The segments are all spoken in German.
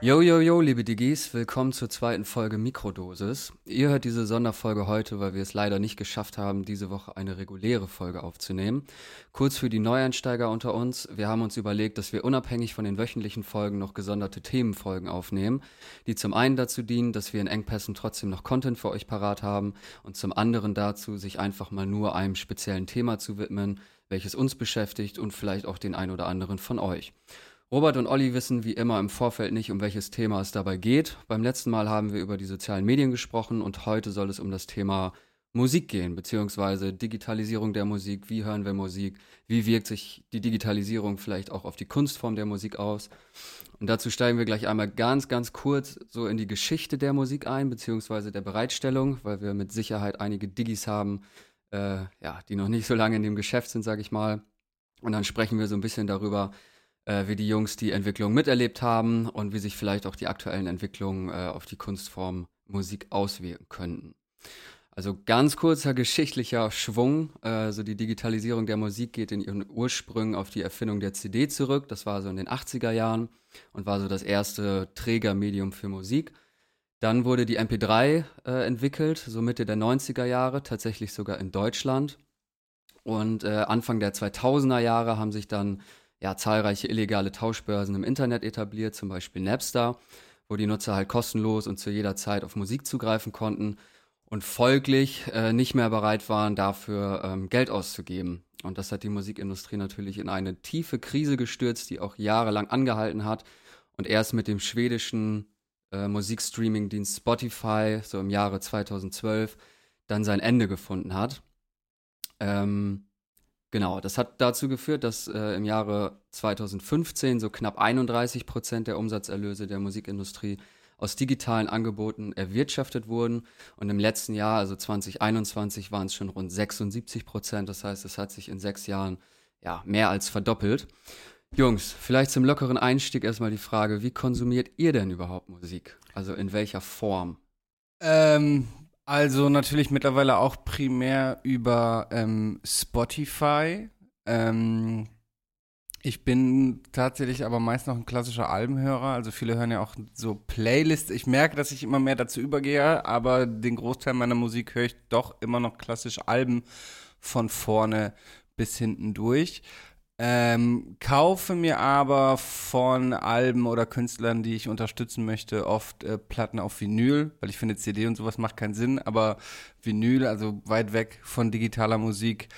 Yo, yo, yo, liebe Digis, willkommen zur zweiten Folge Mikrodosis. Ihr hört diese Sonderfolge heute, weil wir es leider nicht geschafft haben, diese Woche eine reguläre Folge aufzunehmen. Kurz für die Neueinsteiger unter uns, wir haben uns überlegt, dass wir unabhängig von den wöchentlichen Folgen noch gesonderte Themenfolgen aufnehmen, die zum einen dazu dienen, dass wir in Engpässen trotzdem noch Content für euch parat haben und zum anderen dazu, sich einfach mal nur einem speziellen Thema zu widmen, welches uns beschäftigt und vielleicht auch den ein oder anderen von euch. Robert und Olli wissen wie immer im Vorfeld nicht, um welches Thema es dabei geht. Beim letzten Mal haben wir über die sozialen Medien gesprochen und heute soll es um das Thema Musik gehen, beziehungsweise Digitalisierung der Musik. Wie hören wir Musik? Wie wirkt sich die Digitalisierung vielleicht auch auf die Kunstform der Musik aus? Und dazu steigen wir gleich einmal ganz, ganz kurz so in die Geschichte der Musik ein, beziehungsweise der Bereitstellung, weil wir mit Sicherheit einige Digis haben, äh, ja, die noch nicht so lange in dem Geschäft sind, sage ich mal. Und dann sprechen wir so ein bisschen darüber, äh, wie die Jungs die Entwicklung miterlebt haben und wie sich vielleicht auch die aktuellen Entwicklungen äh, auf die Kunstform Musik auswirken könnten. Also ganz kurzer geschichtlicher Schwung. Äh, so die Digitalisierung der Musik geht in ihren Ursprüngen auf die Erfindung der CD zurück. Das war so in den 80er Jahren und war so das erste Trägermedium für Musik. Dann wurde die MP3 äh, entwickelt, so Mitte der 90er Jahre, tatsächlich sogar in Deutschland. Und äh, Anfang der 2000er Jahre haben sich dann ja, zahlreiche illegale Tauschbörsen im Internet etabliert, zum Beispiel Napster, wo die Nutzer halt kostenlos und zu jeder Zeit auf Musik zugreifen konnten und folglich äh, nicht mehr bereit waren, dafür ähm, Geld auszugeben. Und das hat die Musikindustrie natürlich in eine tiefe Krise gestürzt, die auch jahrelang angehalten hat und erst mit dem schwedischen äh, Musikstreaming-Dienst Spotify so im Jahre 2012 dann sein Ende gefunden hat. Ähm, Genau, das hat dazu geführt, dass äh, im Jahre 2015 so knapp 31 Prozent der Umsatzerlöse der Musikindustrie aus digitalen Angeboten erwirtschaftet wurden. Und im letzten Jahr, also 2021, waren es schon rund 76 Prozent. Das heißt, es hat sich in sechs Jahren ja, mehr als verdoppelt. Jungs, vielleicht zum lockeren Einstieg erstmal die Frage, wie konsumiert ihr denn überhaupt Musik? Also in welcher Form? Ähm, also natürlich mittlerweile auch primär über ähm, Spotify. Ähm, ich bin tatsächlich aber meist noch ein klassischer Albenhörer. Also viele hören ja auch so Playlists. Ich merke, dass ich immer mehr dazu übergehe, aber den Großteil meiner Musik höre ich doch immer noch klassisch Alben von vorne bis hinten durch. Ähm, kaufe mir aber von Alben oder Künstlern, die ich unterstützen möchte, oft äh, Platten auf Vinyl, weil ich finde, CD und sowas macht keinen Sinn, aber Vinyl, also weit weg von digitaler Musik,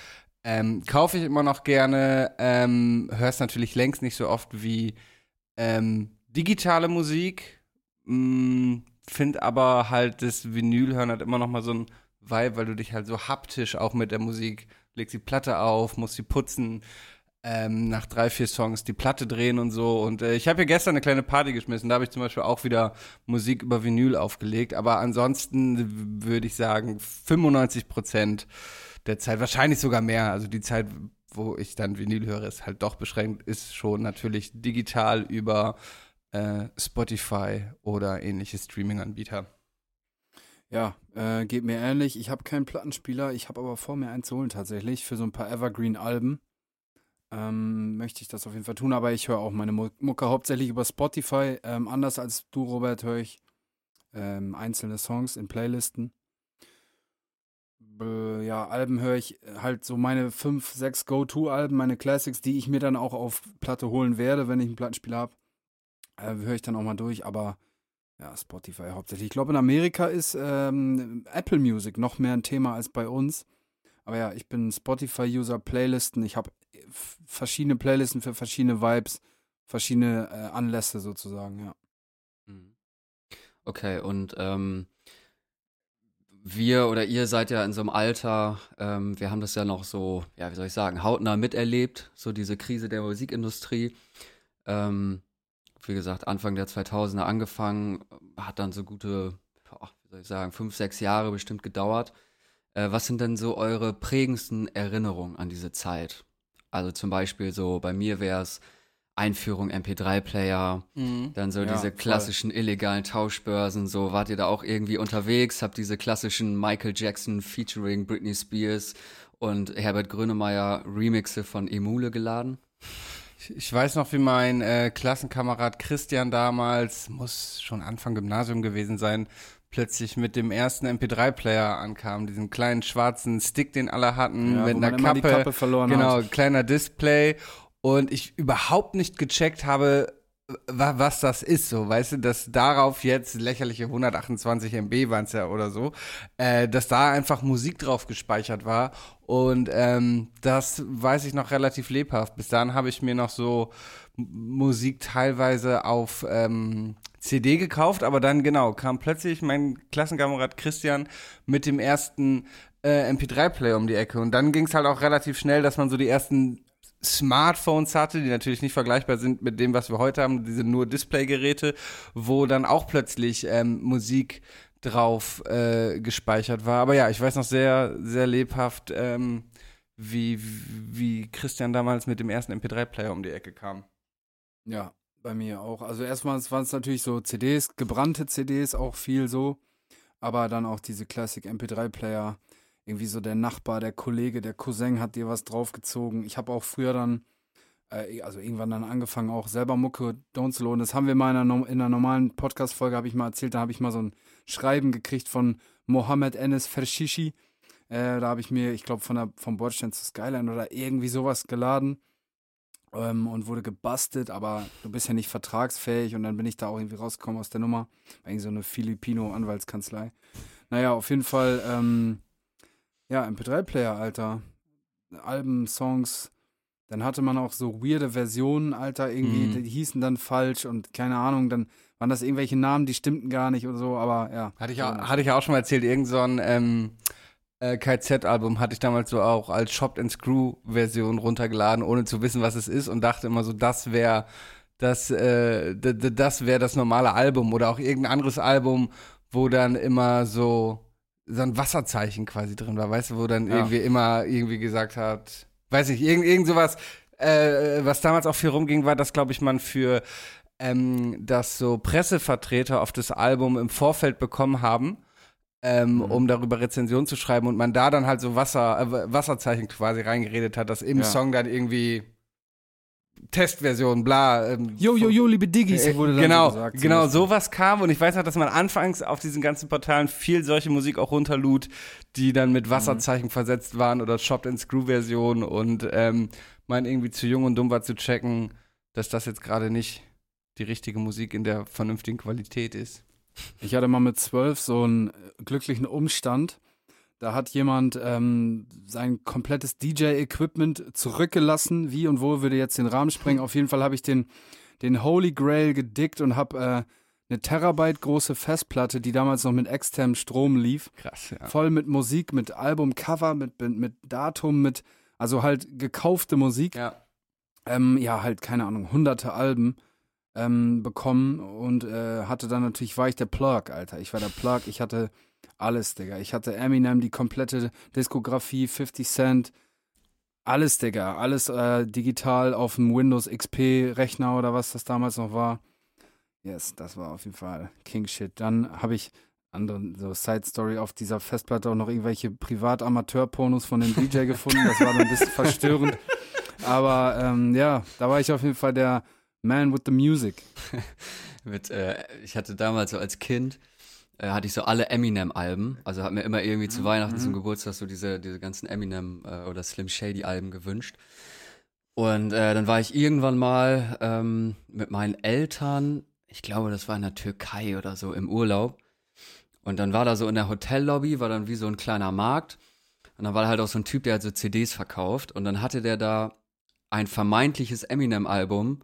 ähm, kaufe ich immer noch gerne, ähm, hörst natürlich längst nicht so oft wie ähm, digitale Musik, mm, finde aber halt das Vinyl hören hat immer noch mal so ein Vibe, weil du dich halt so haptisch auch mit der Musik legst die Platte auf, musst sie putzen, ähm, nach drei, vier Songs die Platte drehen und so. Und äh, ich habe hier gestern eine kleine Party geschmissen. Da habe ich zum Beispiel auch wieder Musik über Vinyl aufgelegt. Aber ansonsten würde ich sagen, 95 Prozent der Zeit, wahrscheinlich sogar mehr. Also die Zeit, wo ich dann Vinyl höre, ist halt doch beschränkt, ist schon natürlich digital über äh, Spotify oder ähnliche Streaming-Anbieter. Ja, äh, geht mir ähnlich. Ich habe keinen Plattenspieler, ich habe aber vor mir einen zu holen tatsächlich für so ein paar Evergreen-Alben ähm, möchte ich das auf jeden Fall tun. Aber ich höre auch meine Mucke hauptsächlich über Spotify. Ähm, anders als du, Robert, höre ich ähm, einzelne Songs in Playlisten. Äh, ja, Alben höre ich halt so meine fünf, sechs Go-To-Alben, meine Classics, die ich mir dann auch auf Platte holen werde, wenn ich einen Plattenspieler habe. Äh, höre ich dann auch mal durch, aber ja, Spotify hauptsächlich. Ich glaube, in Amerika ist ähm, Apple Music noch mehr ein Thema als bei uns. Aber ja, ich bin Spotify-User, Playlisten. Ich habe verschiedene Playlisten für verschiedene Vibes, verschiedene äh, Anlässe sozusagen, ja. Mhm. Okay, und ähm, wir oder ihr seid ja in so einem Alter, ähm, wir haben das ja noch so, ja, wie soll ich sagen, hautnah miterlebt, so diese Krise der Musikindustrie. Ähm, wie gesagt, Anfang der 2000er angefangen, hat dann so gute, wie soll ich sagen, fünf, sechs Jahre bestimmt gedauert. Äh, was sind denn so eure prägendsten Erinnerungen an diese Zeit? Also zum Beispiel so, bei mir wäre es Einführung MP3-Player, mhm. dann so ja, diese klassischen voll. illegalen Tauschbörsen, so wart ihr da auch irgendwie unterwegs, habt diese klassischen Michael Jackson featuring Britney Spears und Herbert Grönemeyer Remixe von Emule geladen? Ich, weiß noch, wie mein äh, Klassenkamerad Christian damals, muss schon Anfang Gymnasium gewesen sein, plötzlich mit dem ersten MP3-Player ankam, diesen kleinen schwarzen Stick, den alle hatten, Ja, mit einer Kappe, Kappe genau, hat. kleiner Display und ich überhaupt nicht gecheckt habe, wa was das ist, so, weißt du, dass darauf jetzt lächerliche 128 MB waren es ja oder so, äh, dass da einfach Musik drauf gespeichert war und ähm, das weiß ich noch relativ lebhaft. Bis dahin habe ich mir noch so Musik teilweise auf ähm, CD gekauft, aber dann genau kam plötzlich mein Klassenkamerad Christian mit dem ersten äh, MP3-Player um die Ecke und dann ging es halt auch relativ schnell, dass man so die ersten Smartphones hatte, die natürlich nicht vergleichbar sind mit dem, was wir heute haben, diese nur Displaygeräte, wo dann auch plötzlich ähm, Musik drauf äh, gespeichert war. Aber ja, ich weiß noch sehr, sehr lebhaft, ähm, wie, wie Christian damals mit dem ersten MP3-Player um die Ecke kam. Ja, bei mir auch. Also erstmal waren es natürlich so CDs, gebrannte CDs, auch viel so. Aber dann auch diese Classic MP3-Player. Irgendwie so der Nachbar, der Kollege, der Cousin hat dir was draufgezogen. Ich habe auch früher dann, äh, also irgendwann dann angefangen, auch selber Mucke downzuladen. Das haben wir mal in einer, in einer normalen Podcast-Folge, habe ich mal erzählt, da habe ich mal so ein Schreiben gekriegt von Mohammed Enes Fershishi. Äh, da habe ich mir, ich glaube, von der, vom Bordstein zu Skyline oder irgendwie sowas geladen ähm, und wurde gebastelt, aber du bist ja nicht vertragsfähig und dann bin ich da auch irgendwie rausgekommen aus der Nummer. Irgendwie so eine Filipino-Anwaltskanzlei. Naja, auf jeden Fall, ähm, ja, MP3-Player, Alter. Alben, Songs. Dann hatte man auch so weirde Versionen, Alter, irgendwie, Mhm. die hießen dann falsch und keine Ahnung, dann waren das irgendwelche Namen, die stimmten gar nicht oder so, aber ja. Hatte ich, auch, hatte ich auch schon mal erzählt, irgend so ein ähm, äh, KZ-Album hatte ich damals so auch als Chopped and Screw-Version runtergeladen, ohne zu wissen, was es ist und dachte immer so, das wäre das, äh, das wäre das normale Album oder auch irgendein anderes Album, wo dann immer so so ein Wasserzeichen quasi drin war, weißt du, wo dann Ja. irgendwie immer irgendwie gesagt hat, weiß nicht, irgend, irgend sowas, äh, was damals auch viel rumging, war, dass, glaube ich, man für ähm, dass so Pressevertreter auf das Album im Vorfeld bekommen haben, ähm, Mhm. um darüber Rezension zu schreiben und man da dann halt so Wasser, äh, Wasserzeichen quasi reingeredet hat, dass im Ja. Song dann irgendwie Testversion, bla. Ähm, Jo, jo, jo, liebe Diggis, äh, wurde dann genau, so gesagt. genau, sowas kam und ich weiß noch, dass man anfangs auf diesen ganzen Portalen viel solche Musik auch runterlud, die dann Mhm. mit Wasserzeichen versetzt waren oder Chopped and Screw Version und ähm, man irgendwie zu jung und dumm war zu checken, dass das jetzt gerade nicht die richtige Musik in der vernünftigen Qualität ist. Ich hatte mal mit zwölf so einen äh, glücklichen Umstand. Da hat jemand ähm, sein komplettes DJ-Equipment zurückgelassen. Wie und wo würde jetzt den Rahmen sprengen? Auf jeden Fall habe ich den, den Holy Grail gedickt und habe äh, eine Terabyte große Festplatte, die damals noch mit externem Strom lief. Krass, ja. Voll mit Musik, mit Albumcover, mit, mit, mit Datum, mit, also halt gekaufte Musik Ja. ähm, ja, halt, keine Ahnung, hunderte Alben ähm, bekommen und äh, hatte dann natürlich, war ich der Plug, Alter. Ich war der Plug, ich hatte alles, Digga. Ich hatte Eminem, die komplette Diskografie, 50 Cent, alles, Digga. Alles äh, digital auf dem Windows XP-Rechner oder was das damals noch war. Yes, das war auf jeden Fall King Shit. Dann habe ich anderen so Side Story auf dieser Festplatte auch noch irgendwelche Privat-Amateur-Pornos von dem DJ gefunden. Das war dann ein bisschen verstörend. Aber ähm, ja, da war ich auf jeden Fall der Man with the Music. Mit, äh, ich hatte damals so als Kind, äh, hatte ich so alle Eminem-Alben. Also hat mir immer irgendwie zu Weihnachten zum Geburtstag so diese, diese ganzen Eminem äh, oder Slim Shady-Alben gewünscht. Und äh, dann war ich irgendwann mal ähm, mit meinen Eltern, ich glaube, das war in der Türkei oder so, im Urlaub. Und dann war da so in der Hotellobby, war dann wie so ein kleiner Markt. Und dann war halt auch so ein Typ, der halt so CDs verkauft. Und dann hatte der da ein vermeintliches Eminem-Album,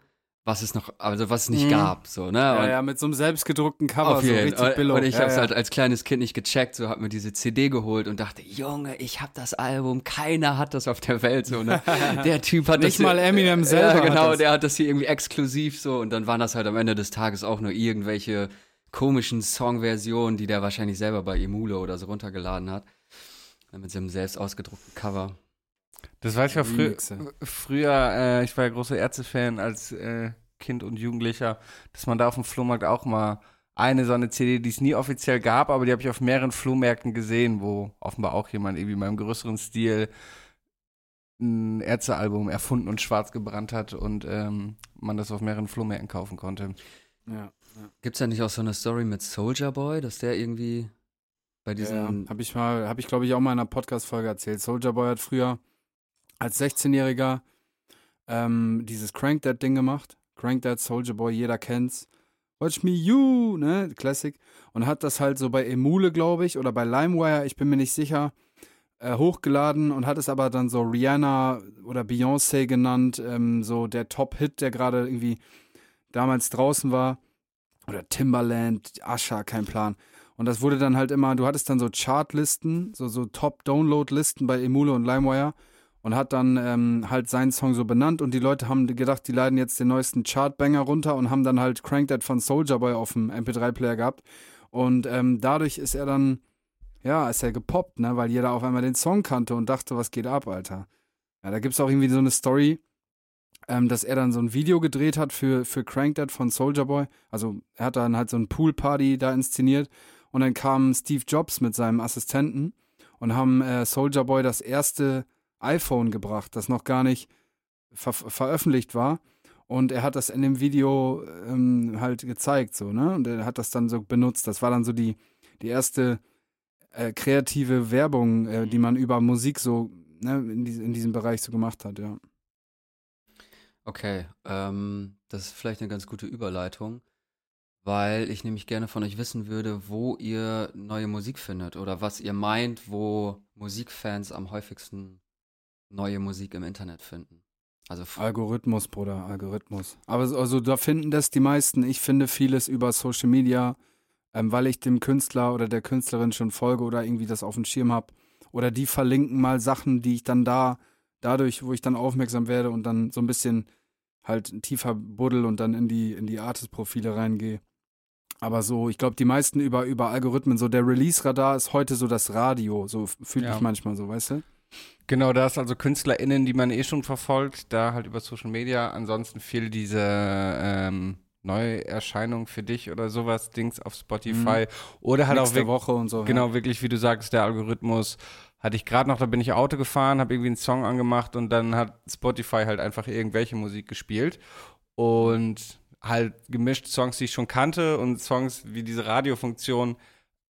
was es noch, also was es nicht Mhm. gab, so, ne? Ja, Und- ja, mit so einem selbstgedruckten Cover, so richtig billow. Und ich ja, hab's ja. halt als kleines Kind nicht gecheckt, so hab mir diese CD geholt und dachte, Junge, ich hab das Album, keiner hat das auf der Welt, so, ne? Der Typ hat Nicht das mal Eminem selber Ja, hat genau, das. der hat das hier irgendwie exklusiv so und dann waren das halt am Ende des Tages auch nur irgendwelche komischen Songversionen, die der wahrscheinlich selber bei Emule oder so runtergeladen hat. Mit seinem selbst ausgedruckten Cover. Das weiß ich auch frü früher, äh, ich war ja großer Ärzte-Fan als äh, Kind und Jugendlicher, dass man da auf dem Flohmarkt auch mal eine so eine CD, die es nie offiziell gab, aber die habe ich auf mehreren Flohmärkten gesehen, wo offenbar auch jemand irgendwie in meinem größeren Stil ein Ärztealbum erfunden und schwarz gebrannt hat und ähm, man das auf mehreren Flohmärkten kaufen konnte. Ja. ja. Gibt es ja nicht auch so eine Story mit Soldier Boy, dass der irgendwie bei diesen. Ja, habe ich mal, habe ich glaube ich auch mal in einer Podcast-Folge erzählt. Soldier Boy hat früher als 16-Jähriger ähm, dieses Crank That Ding gemacht. Crank That Soldier Boy, jeder kennt's. Watch Me You, ne, Classic. Und hat das halt so bei Emule, glaube ich, oder bei LimeWire, ich bin mir nicht sicher, äh, hochgeladen und hat es aber dann so Rihanna oder Beyoncé genannt, ähm, so der Top-Hit, der gerade irgendwie damals draußen war. Oder Timberland, Asha, kein Plan. Und das wurde dann halt immer, du hattest dann so Chartlisten, so, so Top-Download-Listen bei Emule und LimeWire und hat dann ähm, halt seinen Song so benannt und die Leute haben gedacht, die leiden jetzt den neuesten Chartbanger runter und haben dann halt Crank That von Soldier Boy auf dem MP3-Player gehabt. Und ähm, dadurch ist er dann ja, ist ja gepoppt, ne? Weil jeder auf einmal den Song kannte und dachte, was geht ab, Alter. Ja, da gibt's auch irgendwie so eine Story, ähm, dass er dann so ein Video gedreht hat für, für Crank That von Soldier Boy. Also er hat dann halt so ein Poolparty da inszeniert und dann kam Steve Jobs mit seinem Assistenten und haben äh, Soldier Boy das erste iPhone gebracht, das noch gar nicht ver veröffentlicht war. Und er hat das in dem Video ähm, halt gezeigt, so, ne? Und er hat das dann so benutzt. Das war dann so die, die erste äh, kreative Werbung, äh, die man über Musik so ne, in, die, in, diesem Bereich so gemacht hat, ja. Okay, ähm, das ist vielleicht eine ganz gute Überleitung, weil ich nämlich gerne von euch wissen würde, wo ihr neue Musik findet oder was ihr meint, wo Musikfans am häufigsten neue Musik im Internet finden. Also Algorithmus, Bruder, Algorithmus. Aber also da finden das die meisten. Ich finde vieles über Social Media, ähm, weil ich dem Künstler oder der Künstlerin schon folge oder irgendwie das auf dem Schirm habe. Oder die verlinken mal Sachen, die ich dann da, dadurch, wo ich dann aufmerksam werde und dann so ein bisschen halt tiefer buddel und dann in die, in die Artist-Profile reingehe. Aber so, ich glaube, die meisten über, über Algorithmen, so der Release-Radar ist heute so das Radio, so fühle ja. ich manchmal so, weißt du? Genau, da ist also KünstlerInnen, die man eh schon verfolgt, da halt über Social Media. Ansonsten viel diese ähm, Neuerscheinung für dich oder sowas, Dings auf Spotify. Mhm. Oder halt Nächste auch Woche und so. Genau, ja. wirklich, wie du sagst, der Algorithmus. Hatte ich gerade noch, da bin ich Auto gefahren, habe irgendwie einen Song angemacht und dann hat Spotify halt einfach irgendwelche Musik gespielt. Und halt gemischt Songs, die ich schon kannte und Songs wie diese Radiofunktion,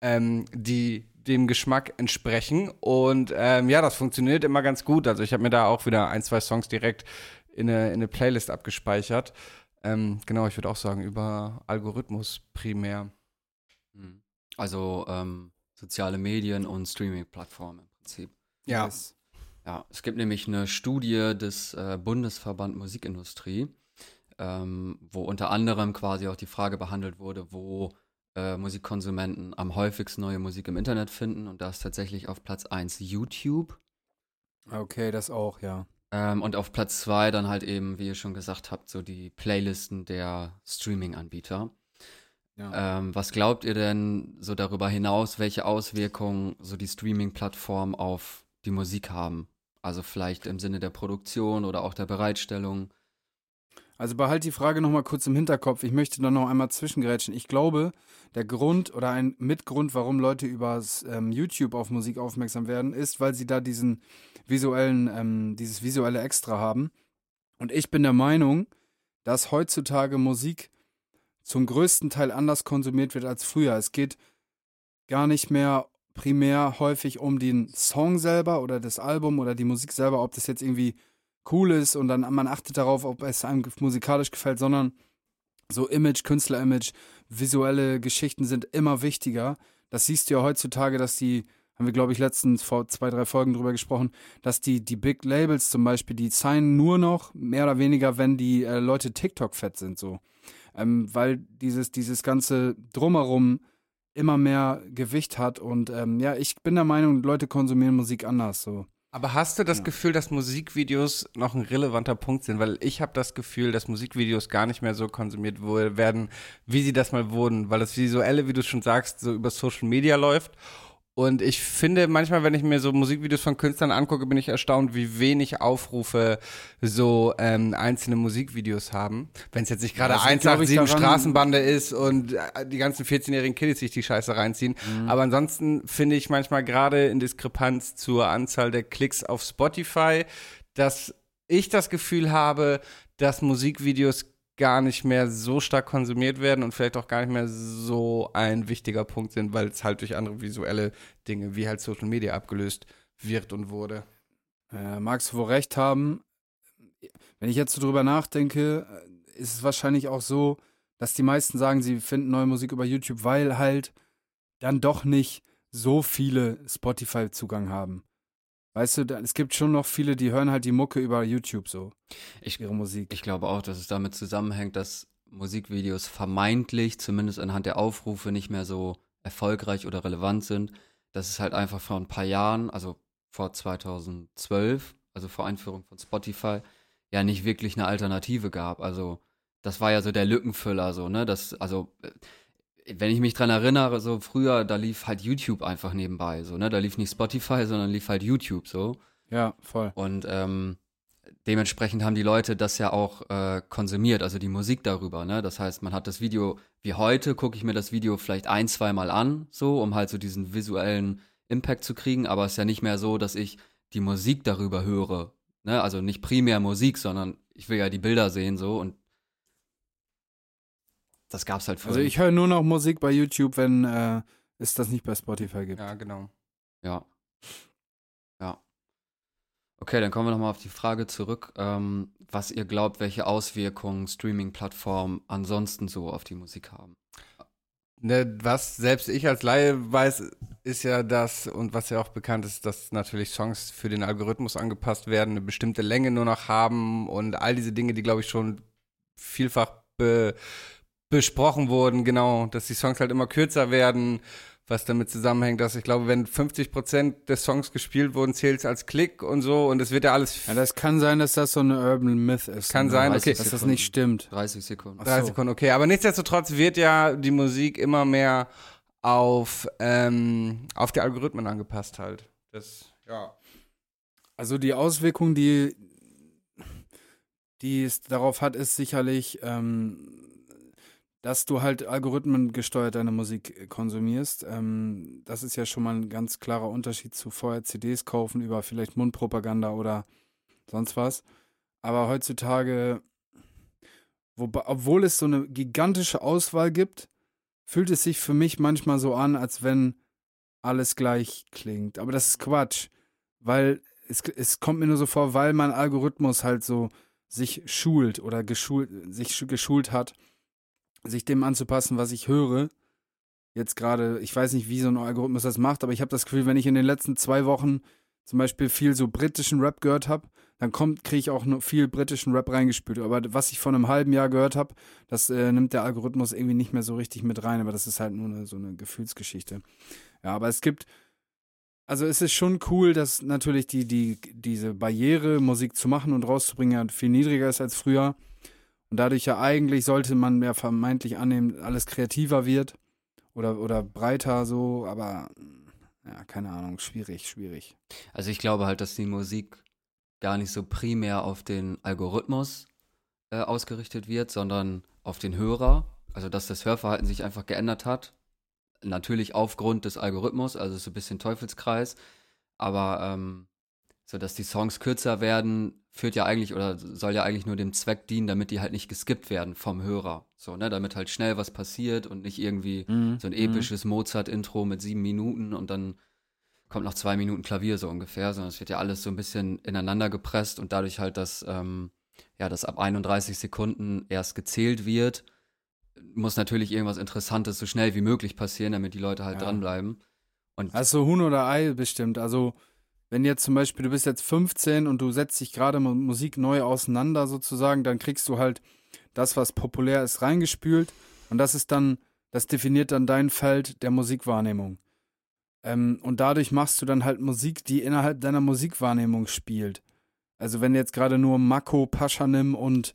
ähm, die dem Geschmack entsprechen. Und ähm, ja, das funktioniert immer ganz gut. Also ich habe mir da auch wieder ein, zwei Songs direkt in eine, in eine Playlist abgespeichert. Ähm, genau, ich würde auch sagen, über Algorithmus primär. Hm. Also ähm, soziale Medien und Streaming-Plattformen im Prinzip. Ja. Es, ja, es gibt nämlich eine Studie des äh, Bundesverband Musikindustrie, ähm, wo unter anderem quasi auch die Frage behandelt wurde, wo äh, Musikkonsumenten am häufigsten neue Musik im Internet finden. Und da ist tatsächlich auf Platz 1 YouTube. Okay, das auch, ja. Ähm, und auf Platz zwei dann halt eben, wie ihr schon gesagt habt, so die Playlisten der Streaming-Anbieter. Ja. Ähm, was glaubt ihr denn so darüber hinaus, welche Auswirkungen so die Streaming-Plattformen auf die Musik haben? Also vielleicht im Sinne der Produktion oder auch der Bereitstellung. Also behalt die Frage nochmal kurz im Hinterkopf. Ich möchte da noch einmal zwischengrätschen. Ich glaube, der Grund oder ein Mitgrund, warum Leute über ähm, YouTube auf Musik aufmerksam werden, ist, weil sie da diesen visuellen, ähm, dieses visuelle Extra haben. Und ich bin der Meinung, dass heutzutage Musik zum größten Teil anders konsumiert wird als früher. Es geht gar nicht mehr primär häufig um den Song selber oder das Album oder die Musik selber, ob das jetzt irgendwie cool ist und dann man achtet darauf, ob es einem musikalisch gefällt, sondern so Image, Künstler-Image, visuelle Geschichten sind immer wichtiger. Das siehst du ja heutzutage, dass die, haben wir glaube ich letztens vor zwei, drei Folgen drüber gesprochen, dass die, die Big Labels zum Beispiel, die signen nur noch mehr oder weniger, wenn die äh, Leute TikTok-fett sind, so. Ähm, weil dieses, dieses ganze Drumherum immer mehr Gewicht hat und ähm, ja, ich bin der Meinung, Leute konsumieren Musik anders, so. Aber hast du das ja. Gefühl, dass Musikvideos noch ein relevanter Punkt sind? Weil ich habe das Gefühl, dass Musikvideos gar nicht mehr so konsumiert werden, wie sie das mal wurden. Weil das Visuelle, wie du schon sagst, so über Social Media läuft und ich finde manchmal, wenn ich mir so Musikvideos von Künstlern angucke, bin ich erstaunt, wie wenig Aufrufe so ähm, einzelne Musikvideos haben. Wenn es jetzt nicht gerade 187 Straßenbande ist und äh, die ganzen 14-jährigen Kiddies sich die Scheiße reinziehen. Mhm. Aber ansonsten finde ich manchmal gerade in Diskrepanz zur Anzahl der Klicks auf Spotify, dass ich das Gefühl habe, dass Musikvideos gar nicht mehr so stark konsumiert werden und vielleicht auch gar nicht mehr so ein wichtiger Punkt sind, weil es halt durch andere visuelle Dinge wie halt Social Media abgelöst wird und wurde. Äh, magst du wohl recht haben. Wenn ich jetzt so drüber nachdenke, äh, ist es wahrscheinlich auch so, dass die meisten sagen, sie finden neue Musik über YouTube, weil halt dann doch nicht so viele Spotify-Zugang haben. Weißt du, es gibt schon noch viele, die hören halt die Mucke über YouTube so. Ich, ihre Musik. Ich glaube auch, dass es damit zusammenhängt, dass Musikvideos vermeintlich, zumindest anhand der Aufrufe, nicht mehr so erfolgreich oder relevant sind. Das ist halt einfach vor ein paar Jahren, also vor 2012, also vor Einführung von Spotify, ja nicht wirklich eine Alternative gab. Also das war ja so der Lückenfüller, so, ne? Das, also, äh, wenn ich mich dran erinnere, so früher, da lief halt YouTube einfach nebenbei, so, ne? Da lief nicht Spotify, sondern lief halt YouTube so. Ja, voll. Und ähm, dementsprechend haben die Leute das ja auch äh, konsumiert, also die Musik darüber, ne? Das heißt, man hat das Video, wie heute, gucke ich mir das Video vielleicht ein, zweimal an, so, um halt so diesen visuellen Impact zu kriegen, aber es ist ja nicht mehr so, dass ich die Musik darüber höre, ne? Also nicht primär Musik, sondern ich will ja die Bilder sehen, so, und das gab's halt früher. Also ich höre nur noch Musik bei YouTube, wenn äh, es das nicht bei Spotify gibt. Ja, genau. Ja. Ja. Okay, dann kommen wir nochmal auf die Frage zurück, ähm, was ihr glaubt, welche Auswirkungen Streaming-Plattformen ansonsten so auf die Musik haben. Ne, was selbst ich als Laie weiß, ist ja das, und was ja auch bekannt ist, dass natürlich Songs für den Algorithmus angepasst werden, eine bestimmte Länge nur noch haben und all diese Dinge, die, glaube ich, schon vielfach be besprochen wurden, genau, dass die Songs halt immer kürzer werden, was damit zusammenhängt, dass ich glaube, wenn 50 Prozent des Songs gespielt wurden, zählt es als Klick und so und es wird ja alles. Ja, das kann sein, dass das so eine Urban Myth ist. Kann ne? sein, okay. Dass das nicht stimmt. 30 Sekunden. 30 so. Sekunden, okay. Aber nichtsdestotrotz wird ja die Musik immer mehr auf, ähm, auf die Algorithmen angepasst halt. Das, ja. Also die Auswirkung, die, die es darauf hat, ist sicherlich, ähm, dass du halt algorithmengesteuert deine Musik äh, konsumierst. Ähm, das ist ja schon mal ein ganz klarer Unterschied zu vorher CDs kaufen über vielleicht Mundpropaganda oder sonst was. Aber heutzutage, wo, obwohl es so eine gigantische Auswahl gibt, fühlt es sich für mich manchmal so an, als wenn alles gleich klingt. Aber das ist Quatsch, weil es, es kommt mir nur so vor, weil mein Algorithmus halt so sich schult oder geschult, sich geschult hat sich dem anzupassen, was ich höre. Jetzt gerade, ich weiß nicht, wie so ein Algorithmus das macht, aber ich habe das Gefühl, wenn ich in den letzten zwei Wochen zum Beispiel viel so britischen Rap gehört habe, dann kommt, kriege ich auch noch viel britischen Rap reingespült. Aber was ich vor einem halben Jahr gehört habe, das äh, nimmt der Algorithmus irgendwie nicht mehr so richtig mit rein. Aber das ist halt nur eine, so eine Gefühlsgeschichte. Ja, aber es gibt, also es ist schon cool, dass natürlich die, die, diese Barriere, Musik zu machen und rauszubringen, viel niedriger ist als früher. Und dadurch ja eigentlich sollte man ja vermeintlich annehmen, alles kreativer wird oder, oder breiter so, aber ja, keine Ahnung, schwierig, schwierig. Also ich glaube halt, dass die Musik gar nicht so primär auf den Algorithmus äh, ausgerichtet wird, sondern auf den Hörer. Also dass das Hörverhalten sich einfach geändert hat. Natürlich aufgrund des Algorithmus, also so ein bisschen Teufelskreis. Aber ähm, so dass die Songs kürzer werden, führt ja eigentlich oder soll ja eigentlich nur dem Zweck dienen, damit die halt nicht geskippt werden vom Hörer. So, ne, damit halt schnell was passiert und nicht irgendwie mhm. so ein episches mhm. Mozart-Intro mit sieben Minuten und dann kommt noch zwei Minuten Klavier so ungefähr, sondern es wird ja alles so ein bisschen ineinander gepresst und dadurch halt, dass, ähm, ja, dass ab 31 Sekunden erst gezählt wird, muss natürlich irgendwas Interessantes so schnell wie möglich passieren, damit die Leute halt ja. dranbleiben. Und also Huhn oder Ei bestimmt. Also wenn jetzt zum Beispiel, du bist jetzt 15 und du setzt dich gerade mit Musik neu auseinander sozusagen, dann kriegst du halt das, was populär ist, reingespült und das ist dann, das definiert dann dein Feld der Musikwahrnehmung. Ähm, und dadurch machst du dann halt Musik, die innerhalb deiner Musikwahrnehmung spielt. Also wenn jetzt gerade nur Mako, Paschanim und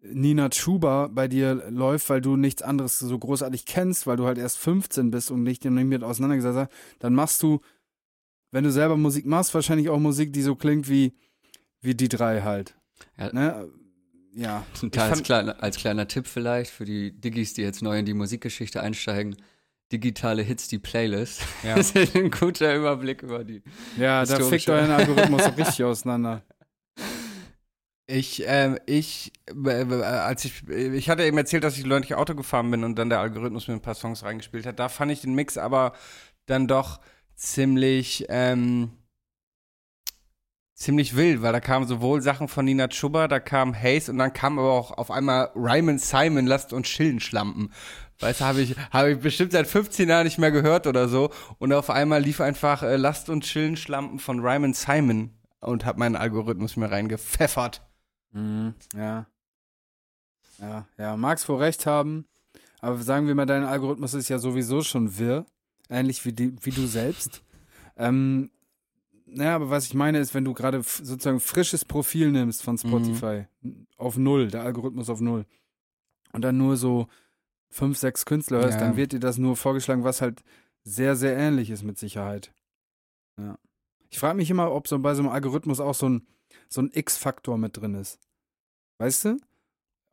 Nina Chuba bei dir läuft, weil du nichts anderes so großartig kennst, weil du halt erst 15 bist und nicht damit auseinandergesetzt hast, dann machst du wenn du selber Musik machst, wahrscheinlich auch Musik, die so klingt wie, wie die drei halt. Ja. Ne? ja. Als, kleiner, als kleiner Tipp vielleicht für die Diggis, die jetzt neu in die Musikgeschichte einsteigen. Digitale Hits, die Playlist. Ja. Das ist ein guter Überblick über die. Ja, da fickt euren Algorithmus richtig auseinander. Ich, ähm, ich, äh, als ich, ich hatte eben erzählt, dass ich neulich Auto gefahren bin und dann der Algorithmus mir ein paar Songs reingespielt hat. Da fand ich den Mix aber dann doch ziemlich, ähm, ziemlich wild, weil da kamen sowohl Sachen von Nina Chuba, da kam Haze und dann kam aber auch auf einmal Ryman Simon, Lasst uns chillen, Schlampen. Weißt du, habe ich, hab ich bestimmt seit 15 Jahren nicht mehr gehört oder so. Und auf einmal lief einfach äh, Lasst uns chillen, Schlampen von Ryman Simon und hat meinen Algorithmus mir reingepfeffert. Mhm, ja. Ja, ja, magst wohl recht haben. Aber sagen wir mal, dein Algorithmus ist ja sowieso schon wirr. Ähnlich wie, die, wie du selbst. ähm, naja, aber was ich meine ist, wenn du gerade sozusagen frisches Profil nimmst von Spotify auf Null, der Algorithmus auf Null, und dann nur so fünf, sechs Künstler hörst, Ja. dann wird dir das nur vorgeschlagen, was halt sehr, sehr ähnlich ist mit Sicherheit. Ja. Ich frage mich immer, ob so bei so einem Algorithmus auch so ein, so ein X-Faktor mit drin ist. Weißt du?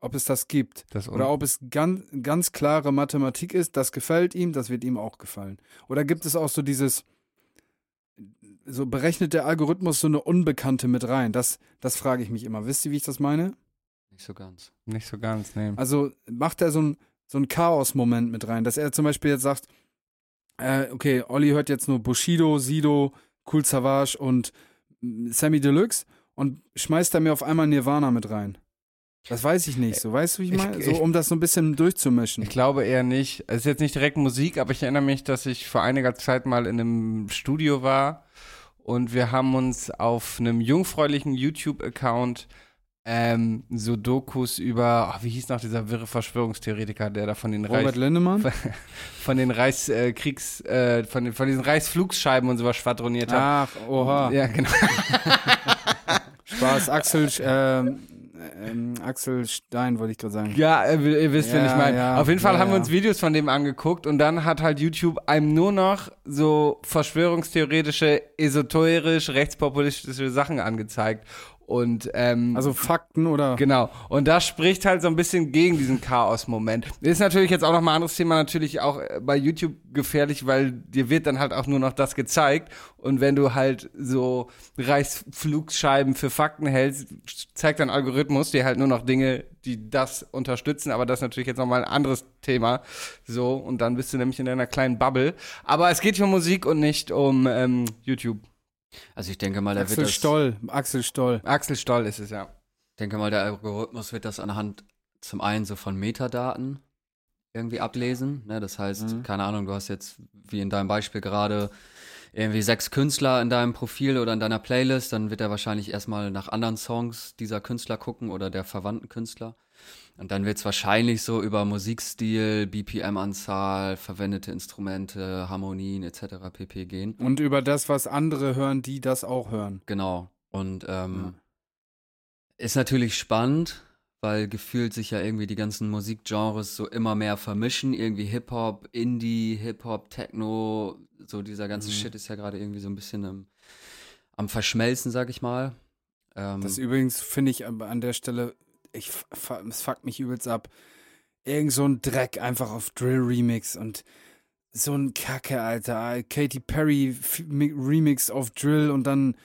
Ob es das gibt. Das Oder ob es ganz, ganz klare Mathematik ist, das gefällt ihm, das wird ihm auch gefallen. Oder gibt es auch so dieses, so berechnet der Algorithmus so eine Unbekannte mit rein? Das, das frage ich mich immer. Wisst ihr, wie ich das meine? Nicht so ganz. nicht so ganz, nee. Also macht er so ein, so ein Chaos-Moment mit rein, dass er zum Beispiel jetzt sagt, äh, okay, Olli hört jetzt nur Bushido, Sido, Cool Savage und mm, Sammy Deluxe und schmeißt da mir auf einmal Nirvana mit rein. Das weiß ich nicht. So, weißt du, wie ich meine? So, um das so ein bisschen durchzumischen. Ich glaube eher nicht. Es ist jetzt nicht direkt Musik, aber ich erinnere mich, dass ich vor einiger Zeit mal in einem Studio war und wir haben uns auf einem jungfräulichen YouTube-Account ähm, so Dokus über, ach, wie hieß noch dieser wirre Verschwörungstheoretiker, der da von den Robert Reichs, Lindemann? von den Reichs, äh, äh, von, den, von diesen Reichsflugscheiben und sowas schwadroniert hat. Ach, oha. Ja, genau. Spaß. Axel, ähm, ähm, Axel Stein, wollte ich gerade sagen. Ja, äh, ihr wisst, wen Ja, ich meine. ja, Auf jeden Fall ja, haben wir uns Videos von dem angeguckt und dann hat halt YouTube einem nur noch so verschwörungstheoretische, esoterisch, rechtspopulistische Sachen angezeigt. Und ähm, Also Fakten oder? Genau. Und das spricht halt so ein bisschen gegen diesen Chaos-Moment. Ist natürlich jetzt auch noch mal ein anderes Thema, natürlich auch äh, bei YouTube gefährlich, weil dir wird dann halt auch nur noch das gezeigt. Und wenn du halt so Reichsflugscheiben für Fakten hältst, zeigt dein Algorithmus dir halt nur noch Dinge, die das unterstützen. Aber das ist natürlich jetzt noch mal ein anderes Thema. So, und dann bist du nämlich in deiner kleinen Bubble. Aber es geht hier um Musik und nicht um ähm, YouTube. Also ich denke mal, wird Axel das, Stoll. Axel Stoll. Axel Stoll ist es, ja. denke mal, der Algorithmus wird das anhand zum einen so von Metadaten irgendwie ablesen. Ne? Das heißt, Mhm. keine Ahnung, du hast jetzt, wie in deinem Beispiel gerade, irgendwie sechs Künstler in deinem Profil oder in deiner Playlist, dann wird er wahrscheinlich erstmal nach anderen Songs dieser Künstler gucken oder der verwandten Künstler. Und dann wird es wahrscheinlich so über Musikstil, BPM-Anzahl, verwendete Instrumente, Harmonien etc. pp. gehen. Und über das, was andere hören, die das auch hören. Genau. Und ähm, ist natürlich spannend, weil gefühlt sich ja irgendwie die ganzen Musikgenres so immer mehr vermischen. Irgendwie Hip-Hop, Indie, Hip-Hop, Techno, so dieser ganze Mhm. Shit ist ja gerade irgendwie so ein bisschen im, am Verschmelzen, sag ich mal. Ähm, Das übrigens finde ich an der Stelle, ich, es fuckt mich übelst ab. Irgend so ein Dreck einfach auf Drill Remix und so ein Kacke, Alter. Katy Perry Remix auf Drill und dann.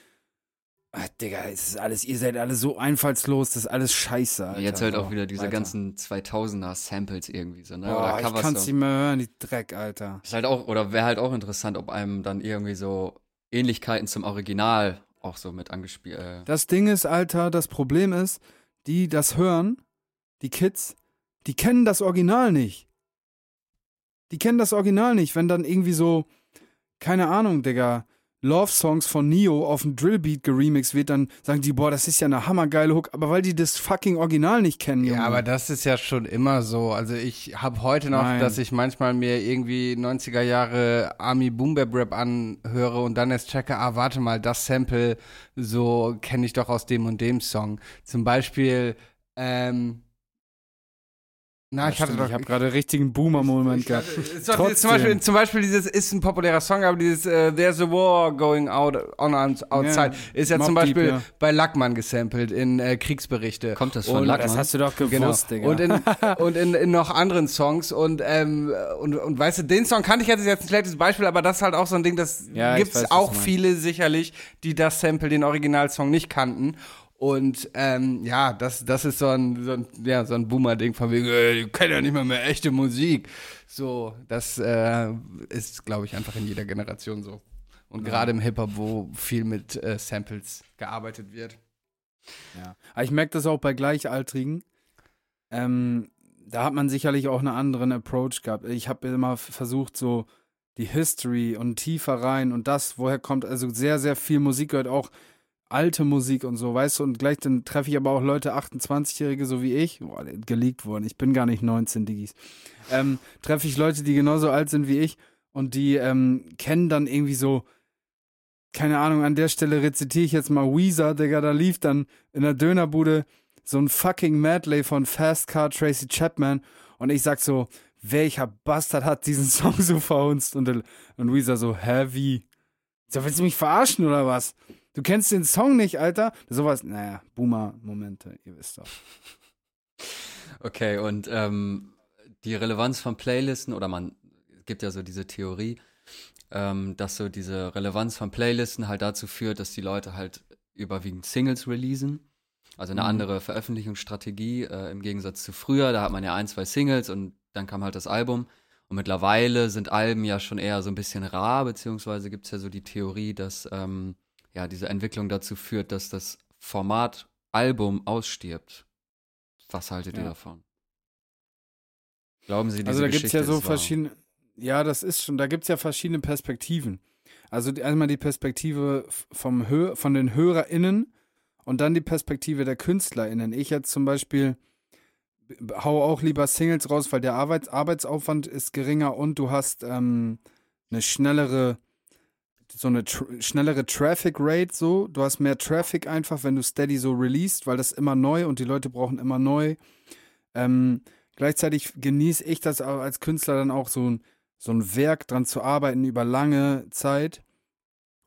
Ah, Digga, es ist alles, ihr seid alle so einfallslos, das ist alles scheiße, Alter. jetzt halt auch wieder diese weiter. ganzen 2000er Samples irgendwie so, ne? Boah, Oder ich kann's nicht mehr hören, die Dreck, Alter. Ist halt auch, oder wäre halt auch interessant, ob einem dann irgendwie so Ähnlichkeiten zum Original auch so mit angespielt. Äh, Das Ding ist, Alter, das Problem ist, die das hören, die Kids, die kennen das Original nicht. Die kennen das Original nicht, wenn dann irgendwie so, keine Ahnung, Digga, Love-Songs von Neo auf dem Drillbeat geremixed wird, dann sagen die, boah, das ist ja eine hammergeile Hook, aber weil die das fucking Original nicht kennen, Junge. Ja, aber das ist ja schon immer so. Also ich habe heute noch, Nein. dass ich manchmal mir irgendwie 90er Jahre Army Boom Bap Rap anhöre und dann erst checke, ah, warte mal, das Sample, so kenne ich doch aus dem und dem Song. Zum Beispiel, ähm, na, Ja, ich hatte stimmt, doch, ich habe gerade richtigen Boomer-Moment gehabt. hatte- zum, Beispiel, zum Beispiel dieses ist ein populärer Song, aber dieses äh, There's a War Going Out on Outside ist ja zum Deep, Beispiel ja. bei Lackmann gesampelt in äh, Kriegsberichte. kommt das von Und Lackmann? Das hast du doch gewusst, Genau. Digga. Und, in, und in, in noch anderen Songs und, ähm, und, und weißt du, den Song kannte ich jetzt, ist jetzt ein schlechtes Beispiel, aber das ist halt auch so ein Ding, das Ja, weiß, was auch viele sicherlich, die das Sample, den Originalsong nicht kannten. Und ähm, ja, das, das ist so ein, so ein, ja, so ein Boomer-Ding von wegen, äh, die kennen ja nicht mal mehr echte Musik. So, das äh, ist, glaube ich, einfach in jeder Generation so. Und ja. gerade im Hip-Hop, wo viel mit äh, Samples gearbeitet wird. Ja. Aber ich merke das auch bei Gleichaltrigen. Ähm, da hat man sicherlich auch einen anderen Approach gehabt. Ich habe immer versucht, so die History und tiefer rein und das, woher kommt, also sehr, sehr viel Musik gehört auch alte Musik und so, weißt du, und gleich dann treffe ich aber auch Leute, 28-Jährige, so wie ich, boah, geleakt worden, ich bin gar nicht 19, Diggis, ähm, treffe ich Leute, die genauso alt sind wie ich und die ähm, kennen dann irgendwie so, keine Ahnung, an der Stelle rezitiere ich jetzt mal Weezer, Digga, da lief dann in der Dönerbude so ein fucking Medley von Fast Car Tracy Chapman und ich sag so, welcher Bastard hat diesen Song so verhunzt? Und, und Weezer so, heavy. So, willst du mich verarschen oder was? Du kennst den Song nicht, Alter? Sowas, naja, Boomer-Momente, ihr wisst doch. Okay, und ähm, die Relevanz von Playlisten, oder man gibt ja so diese Theorie, ähm, dass so diese Relevanz von Playlisten halt dazu führt, dass die Leute halt überwiegend Singles releasen. Also eine mhm. andere Veröffentlichungsstrategie äh, im Gegensatz zu früher. Da hat man ja ein, zwei Singles und dann kam halt das Album. Und mittlerweile sind Alben ja schon eher so ein bisschen rar, beziehungsweise gibt es ja so die Theorie, dass ähm, ja diese Entwicklung dazu führt, dass das Format Album ausstirbt. Was haltet ja. ihr davon? Glauben Sie, diese Also da gibt es ja so verschiedene, ja, das ist schon, da gibt es ja verschiedene Perspektiven. Also einmal die Perspektive vom Hö von den HörerInnen und dann die Perspektive der KünstlerInnen. Ich jetzt zum Beispiel hau auch lieber Singles raus, weil der Arbeits Arbeitsaufwand ist geringer und du hast ähm, eine schnellere, so eine tr schnellere Traffic Rate so. Du hast mehr Traffic einfach, wenn du steady so released, weil das immer neu und die Leute brauchen immer neu. Ähm, gleichzeitig genieße ich das als Künstler dann auch so ein, so ein Werk dran zu arbeiten über lange Zeit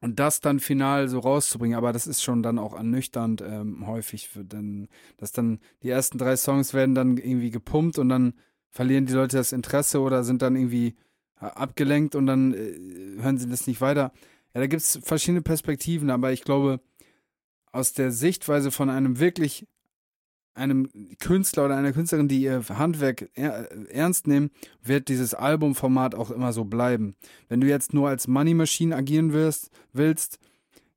und das dann final so rauszubringen, aber das ist schon dann auch ernüchternd ähm, häufig, für dann, dass dann die ersten drei Songs werden dann irgendwie gepumpt und dann verlieren die Leute das Interesse oder sind dann irgendwie äh, abgelenkt und dann äh, hören sie das nicht weiter. Ja, da gibt es verschiedene Perspektiven, aber ich glaube, aus der Sichtweise von einem wirklich einem Künstler oder einer Künstlerin, die ihr Handwerk ernst nehmen, wird dieses Albumformat auch immer so bleiben. Wenn du jetzt nur als Money Machine agieren wirst, willst,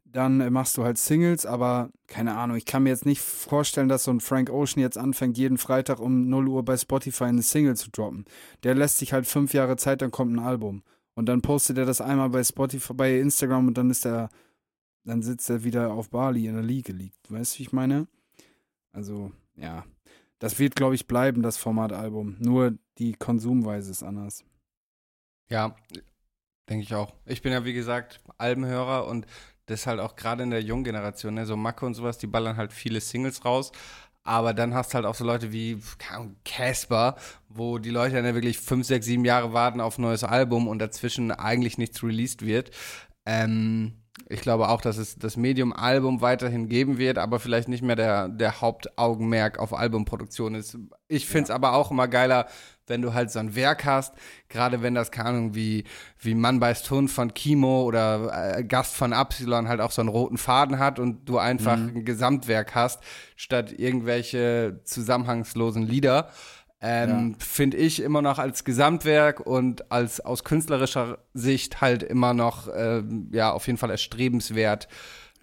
dann machst du halt Singles, aber keine Ahnung, ich kann mir jetzt nicht vorstellen, dass so ein Frank Ocean jetzt anfängt, jeden Freitag um 0 Uhr bei Spotify eine Single zu droppen. Der lässt sich halt fünf Jahre Zeit, dann kommt ein Album. Und dann postet er das einmal bei Spotify, bei Instagram und dann ist er, dann sitzt er wieder auf Bali in der Liege liegt. Weißt du, wie ich meine? Also, ja, das wird, glaube ich, bleiben, das Formatalbum. Nur die Konsumweise ist anders. Ja, denke ich auch. Ich bin ja, wie gesagt, Albenhörer und das halt auch gerade in der jungen Generation, ne, so Macke und sowas, die ballern halt viele Singles raus. Aber dann hast du halt auch so Leute wie Casper, wo die Leute dann ja wirklich fünf, sechs, sieben Jahre warten auf ein neues Album und dazwischen eigentlich nichts released wird. Ähm, ich glaube auch, dass es das Medium-Album weiterhin geben wird, aber vielleicht nicht mehr der, der Hauptaugenmerk auf Albumproduktion ist. Ich finde es ja. aber auch immer geiler, wenn du halt so ein Werk hast, gerade wenn das, keine Ahnung, wie, wie Mann beißt Hund von Kimo oder äh, Gast von Absilon halt auch so einen roten Faden hat und du einfach mhm. ein Gesamtwerk hast, statt irgendwelche zusammenhangslosen Lieder ähm, ja. finde ich immer noch als Gesamtwerk und als aus künstlerischer Sicht halt immer noch ähm, ja auf jeden Fall erstrebenswert.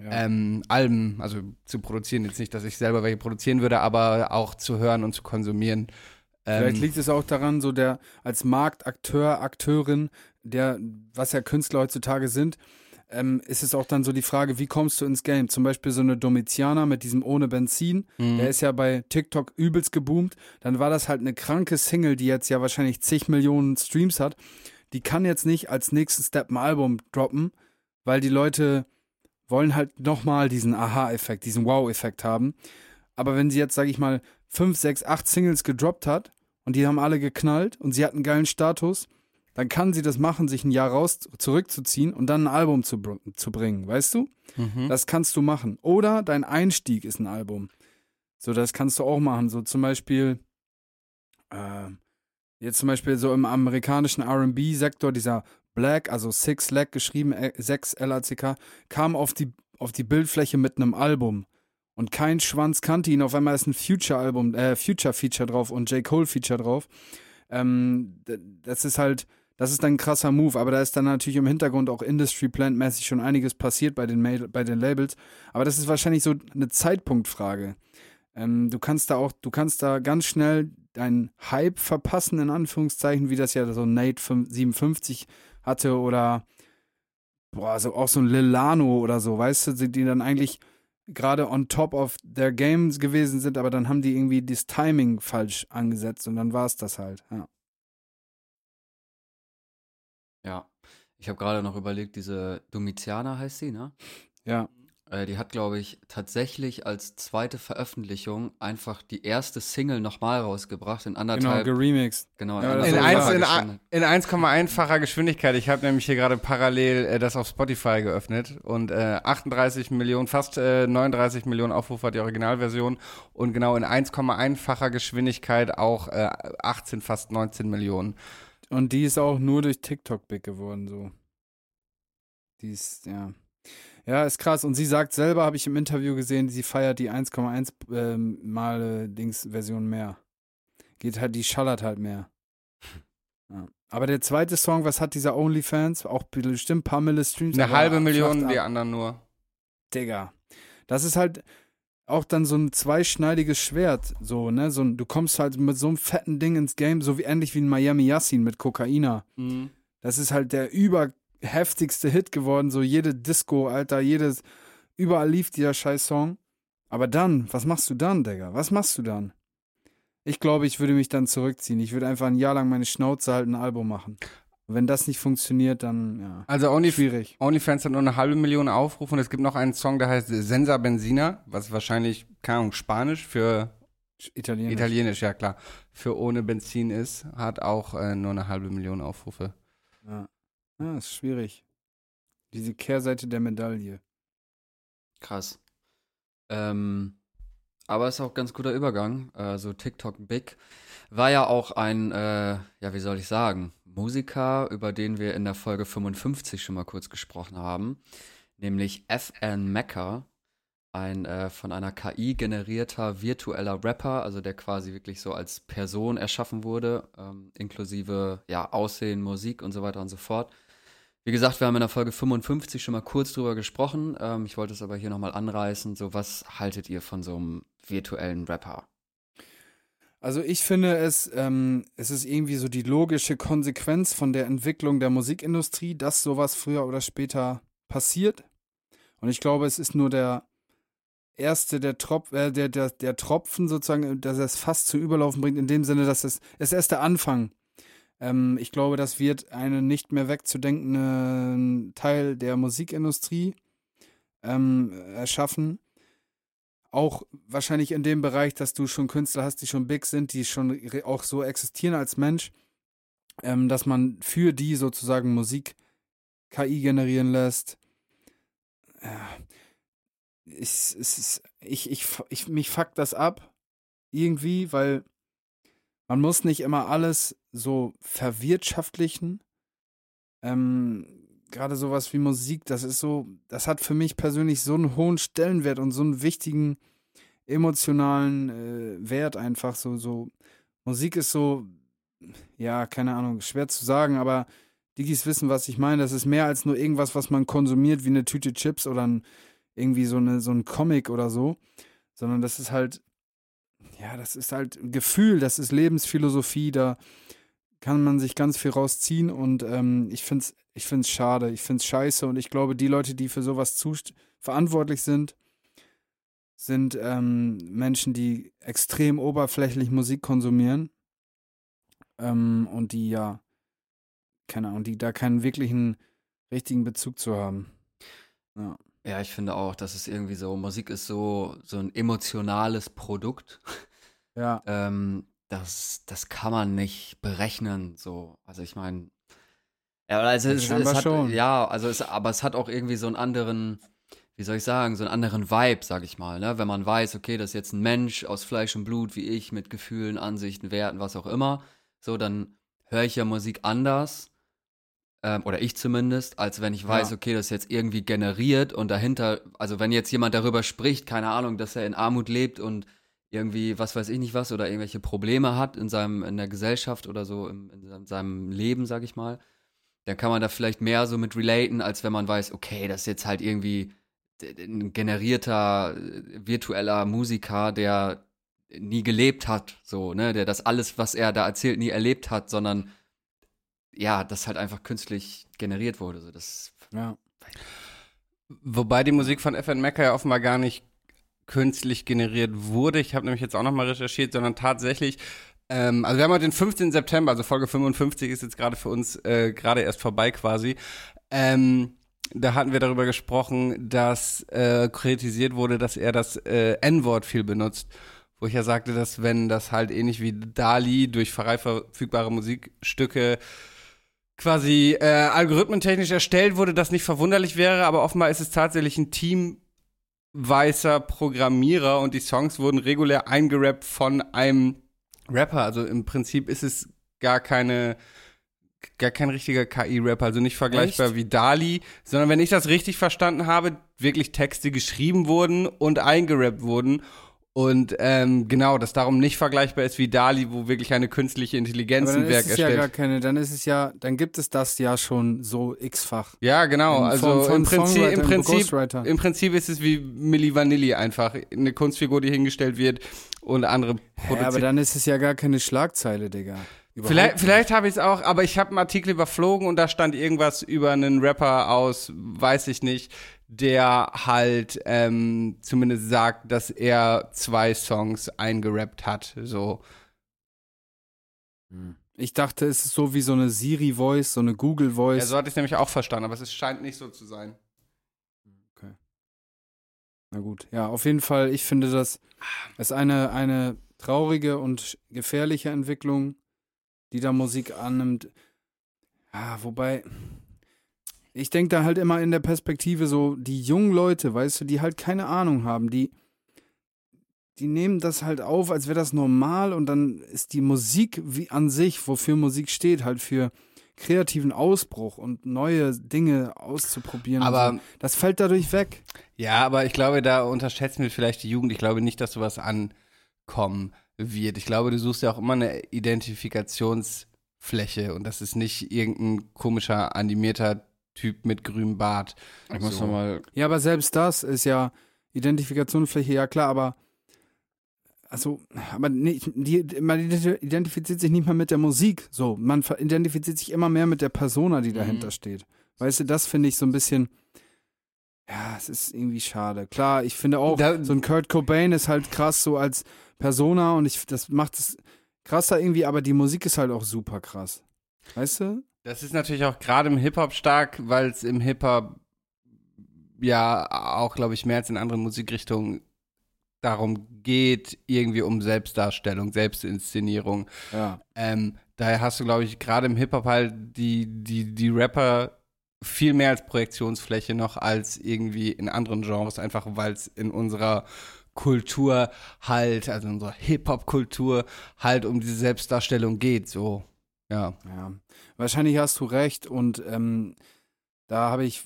Ja. Ähm, Alben, also zu produzieren, jetzt nicht, dass ich selber welche produzieren würde, aber auch zu hören und zu konsumieren. Vielleicht ähm, liegt es auch daran, so der als Marktakteur, Akteurin, der, was ja Künstler heutzutage sind, ähm, ist es auch dann so die Frage, wie kommst du ins Game? Zum Beispiel so eine Domitiana mit diesem ohne Benzin, mhm. der ist ja bei TikTok übelst geboomt. Dann war das halt eine kranke Single, die jetzt ja wahrscheinlich zig Millionen Streams hat. Die kann jetzt nicht als nächsten Step ein Album droppen, weil die Leute wollen halt nochmal diesen Aha-Effekt, diesen Wow-Effekt haben. Aber wenn sie jetzt, sag ich mal, fünf, sechs, acht Singles gedroppt hat und die haben alle geknallt und sie hat einen geilen Status, dann kann sie das machen, sich ein Jahr raus zurückzuziehen und dann ein Album zu, zu bringen, weißt du? Mhm. Das kannst du machen. Oder dein Einstieg ist ein Album. So, das kannst du auch machen. So zum Beispiel, äh, jetzt zum Beispiel so im amerikanischen RB-Sektor, dieser Black, also Six Lag geschrieben, 6 äh, LACK, kam auf die, auf die Bildfläche mit einem Album. Und kein Schwanz kannte ihn. Auf einmal ist ein Future-Album, äh, Future-Feature drauf und J. Cole-Feature drauf. Ähm, das ist halt, das ist dann ein krasser Move, aber da ist dann natürlich im Hintergrund auch Industry-Plant-mäßig schon einiges passiert bei den, bei den Labels. Aber das ist wahrscheinlich so eine Zeitpunktfrage. Ähm, du kannst da auch, du kannst da ganz schnell deinen Hype verpassen, in Anführungszeichen, wie das ja so Nate 57 hatte oder boah, so auch so ein Lilano oder so, weißt du, die dann eigentlich gerade on top of their games gewesen sind, aber dann haben die irgendwie das Timing falsch angesetzt und dann war es das halt, ja. Ja, ich habe gerade noch überlegt, diese Domitiana heißt sie, ne? Ja. Äh, die hat, glaube ich, tatsächlich als zweite Veröffentlichung einfach die erste Single nochmal rausgebracht in anderthalb. Genau, geremixed. Genau, ja, in 1,1-facher Geschwindigkeit. Ich habe nämlich hier gerade parallel äh, das auf Spotify geöffnet und äh, 38 Millionen, fast äh, 39 Millionen Aufrufe hat die Originalversion und genau in 1,1-facher Geschwindigkeit auch 18, äh, fast 19 Millionen. Und die ist auch nur durch TikTok big geworden, so. Die ist, ja. Ja, ist krass. Und sie sagt selber, habe ich im Interview gesehen, sie feiert die 1,1 ähm, Mal Dings-Version mehr. Geht halt, die schallert halt mehr. Ja. Aber der zweite Song, was hat dieser OnlyFans? Auch bestimmt ein paar Mille Streams. Eine halbe Million, die anderen nur. Digga. Das ist halt auch dann so ein zweischneidiges Schwert, so, ne? So, du kommst halt mit so einem fetten Ding ins Game, so wie ähnlich wie ein Miami Yassin mit Kokaina. Mhm. Das ist halt der über heftigste Hit geworden, so jede Disco, Alter, jedes, überall lief dieser scheiß Song. Aber dann, was machst du dann, Digga? Was machst du dann? Ich glaube, ich würde mich dann zurückziehen. Ich würde einfach ein Jahr lang meine Schnauze halten, ein Album machen. Und wenn das nicht funktioniert, dann ja. Also Only, schwierig. OnlyFans hat nur eine halbe Million Aufrufe und es gibt noch einen Song, der heißt Sensa Benzina, was wahrscheinlich, keine Ahnung, Spanisch für Italienisch. Italienisch, ja klar. Für ohne Benzin ist, hat auch äh, nur eine halbe Million Aufrufe. Ja. Ja, ist schwierig. Diese Kehrseite der Medaille. Krass. Ähm, aber ist auch ganz guter Übergang. Also TikTok Big war ja auch ein, äh, ja, wie soll ich sagen, Musiker, über den wir in der Folge 55 schon mal kurz gesprochen haben, nämlich FN Mecca, ein äh, von einer KI generierter virtueller Rapper, also der quasi wirklich so als Person erschaffen wurde, ähm, inklusive ja Aussehen, Musik und so weiter und so fort. Wie gesagt, wir haben in der Folge 55 schon mal kurz drüber gesprochen. Ähm, ich wollte es aber hier nochmal anreißen. So, was haltet ihr von so einem virtuellen Rapper? Also ich finde es, ähm, es ist irgendwie so die logische Konsequenz von der Entwicklung der Musikindustrie, dass sowas früher oder später passiert. Und ich glaube, es ist nur der erste, der, Trop äh, der, der, der Tropfen sozusagen, dass es fast zum Überlaufen bringt, in dem Sinne, dass es, es ist erst der Anfang ähm, ich glaube, das wird einen nicht mehr wegzudenkenden Teil der Musikindustrie ähm, erschaffen. Auch wahrscheinlich in dem Bereich, dass du schon Künstler hast, die schon big sind, die schon auch so existieren als Mensch, ähm, dass man für die sozusagen Musik KI generieren lässt. Ich, ich, ich, ich, ich, mich fuckt das ab. Irgendwie, weil man muss nicht immer alles so verwirtschaftlichen. Ähm, Gerade sowas wie Musik, das ist so, das hat für mich persönlich so einen hohen Stellenwert und so einen wichtigen emotionalen äh, Wert einfach. So, so, Musik ist so, ja, keine Ahnung, schwer zu sagen, aber Digis wissen, was ich meine. Das ist mehr als nur irgendwas, was man konsumiert, wie eine Tüte Chips oder ein, irgendwie so, eine, so ein Comic oder so. Sondern das ist halt, ja, das ist halt Gefühl, das ist Lebensphilosophie, da kann man sich ganz viel rausziehen und ähm, ich finde es ich find's schade, ich finde es scheiße und ich glaube, die Leute, die für sowas verantwortlich sind, sind ähm, Menschen, die extrem oberflächlich Musik konsumieren ähm, und die ja, keine Ahnung, die da keinen wirklichen richtigen Bezug zu haben. Ja. Ja, ich finde auch, dass es irgendwie so, Musik ist so, so ein emotionales Produkt. Ja. ähm, das, das kann man nicht berechnen, so. Also ich meine, ja, also es, es hat, schon. ja, also es, aber es hat auch irgendwie so einen anderen, wie soll ich sagen, so einen anderen Vibe, sag ich mal, ne? Wenn man weiß, okay, das ist jetzt ein Mensch aus Fleisch und Blut wie ich, mit Gefühlen, Ansichten, Werten, was auch immer, so, dann höre ich ja Musik anders ähm, oder ich zumindest, als wenn ich weiß, Ja. okay, das ist jetzt irgendwie generiert und dahinter, also wenn jetzt jemand darüber spricht, keine Ahnung, dass er in Armut lebt und irgendwie, was weiß ich nicht was, oder irgendwelche Probleme hat in seinem, in der Gesellschaft oder so, im, in seinem, Leben, sag ich mal, dann kann man da vielleicht mehr so mit relaten, als wenn man weiß, okay, das ist jetzt halt irgendwie ein generierter, virtueller Musiker, der nie gelebt hat, so, ne, der das alles, was er da erzählt, nie erlebt hat, sondern ja, das halt einfach künstlich generiert wurde. So, das Ja. Wobei die Musik von FN Mecca ja offenbar gar nicht künstlich generiert wurde. Ich habe nämlich jetzt auch noch mal recherchiert, sondern tatsächlich, ähm, also wir haben heute den 15. September, also Folge 55 ist jetzt gerade für uns äh, gerade erst vorbei quasi. Ähm, da hatten wir darüber gesprochen, dass äh, kritisiert wurde, dass er das äh, N-Wort viel benutzt. Wo ich ja sagte, dass wenn das halt ähnlich wie Dali durch frei verfügbare Musikstücke quasi äh, algorithmentechnisch erstellt wurde, das nicht verwunderlich wäre, aber offenbar ist es tatsächlich ein Team weißer Programmierer und die Songs wurden regulär eingerappt von einem Rapper. Also im Prinzip ist es gar keine gar kein richtiger KI-Rapper, also nicht vergleichbar Echt? wie Dali, sondern wenn ich das richtig verstanden habe, wirklich Texte geschrieben wurden und eingerappt wurden. Und ähm, genau, das darum nicht vergleichbar ist wie Dali, wo wirklich eine künstliche Intelligenz ein Werk ist es ja erstellt. gar keine, dann ist es ja, dann gibt es das ja schon so x-fach. Ja, genau. In Also von im Prinzip, im Prinzip, im Prinzip ist es wie Milli Vanilli einfach. Eine Kunstfigur, die hingestellt wird und andere Ja, aber produziert. dann ist es ja gar keine Schlagzeile, Digga. Überhaupt Vielleicht, nicht. vielleicht habe ich es auch, aber ich habe einen Artikel überflogen und da stand irgendwas über einen Rapper aus, weiß ich nicht, der halt ähm, zumindest sagt, dass er zwei Songs eingerappt hat. So. Hm. Ich dachte, es ist so wie so eine Siri-Voice, so eine Ja, Google-Voice. so hatte ich nämlich auch verstanden, aber es scheint nicht so zu sein. Na gut, ja, auf jeden Fall, ich finde das ist eine, eine traurige und gefährliche Entwicklung, die da Musik annimmt. Ja, wobei, ich denke da halt immer in der Perspektive so, die jungen Leute, weißt du, die halt keine Ahnung haben, die, die nehmen das halt auf, als wäre das normal und dann ist die Musik wie an sich, wofür Musik steht, halt für kreativen Ausbruch und neue Dinge auszuprobieren. Aber so. das fällt dadurch weg. Ja, aber ich glaube, da unterschätzen wir vielleicht die Jugend. Ich glaube nicht, dass sowas ankommen wird. Ich glaube, du suchst ja auch immer eine Identifikationsfläche und das ist nicht irgendein komischer animierter Typ mit grünem Bart. ich muss So. noch mal Ja, aber selbst das ist ja Identifikationsfläche, ja klar, aber also, aber nicht, die, man identifiziert sich nicht mal mit der Musik. So, man identifiziert sich immer mehr mit der Persona, die dahinter Mhm. steht. Weißt du, das finde ich so ein bisschen. Ja, es ist irgendwie schade. Klar, ich finde auch, Da- so ein Kurt Cobain ist halt krass so als Persona und ich, das macht es krasser irgendwie, aber die Musik ist halt auch super krass. Weißt du? Das ist natürlich auch gerade im Hip-Hop stark, weil es im Hip-Hop ja auch, glaube ich, mehr als in anderen Musikrichtungen darum geht, irgendwie um Selbstdarstellung, Selbstinszenierung. Ja. Ähm, daher hast du, glaube ich, gerade im Hip-Hop halt die, die, die Rapper viel mehr als Projektionsfläche noch als irgendwie in anderen Genres, einfach weil es in unserer Kultur halt, also in unserer Hip-Hop-Kultur halt um diese Selbstdarstellung geht, so. Ja. Ja, wahrscheinlich hast du recht und ähm, da habe ich,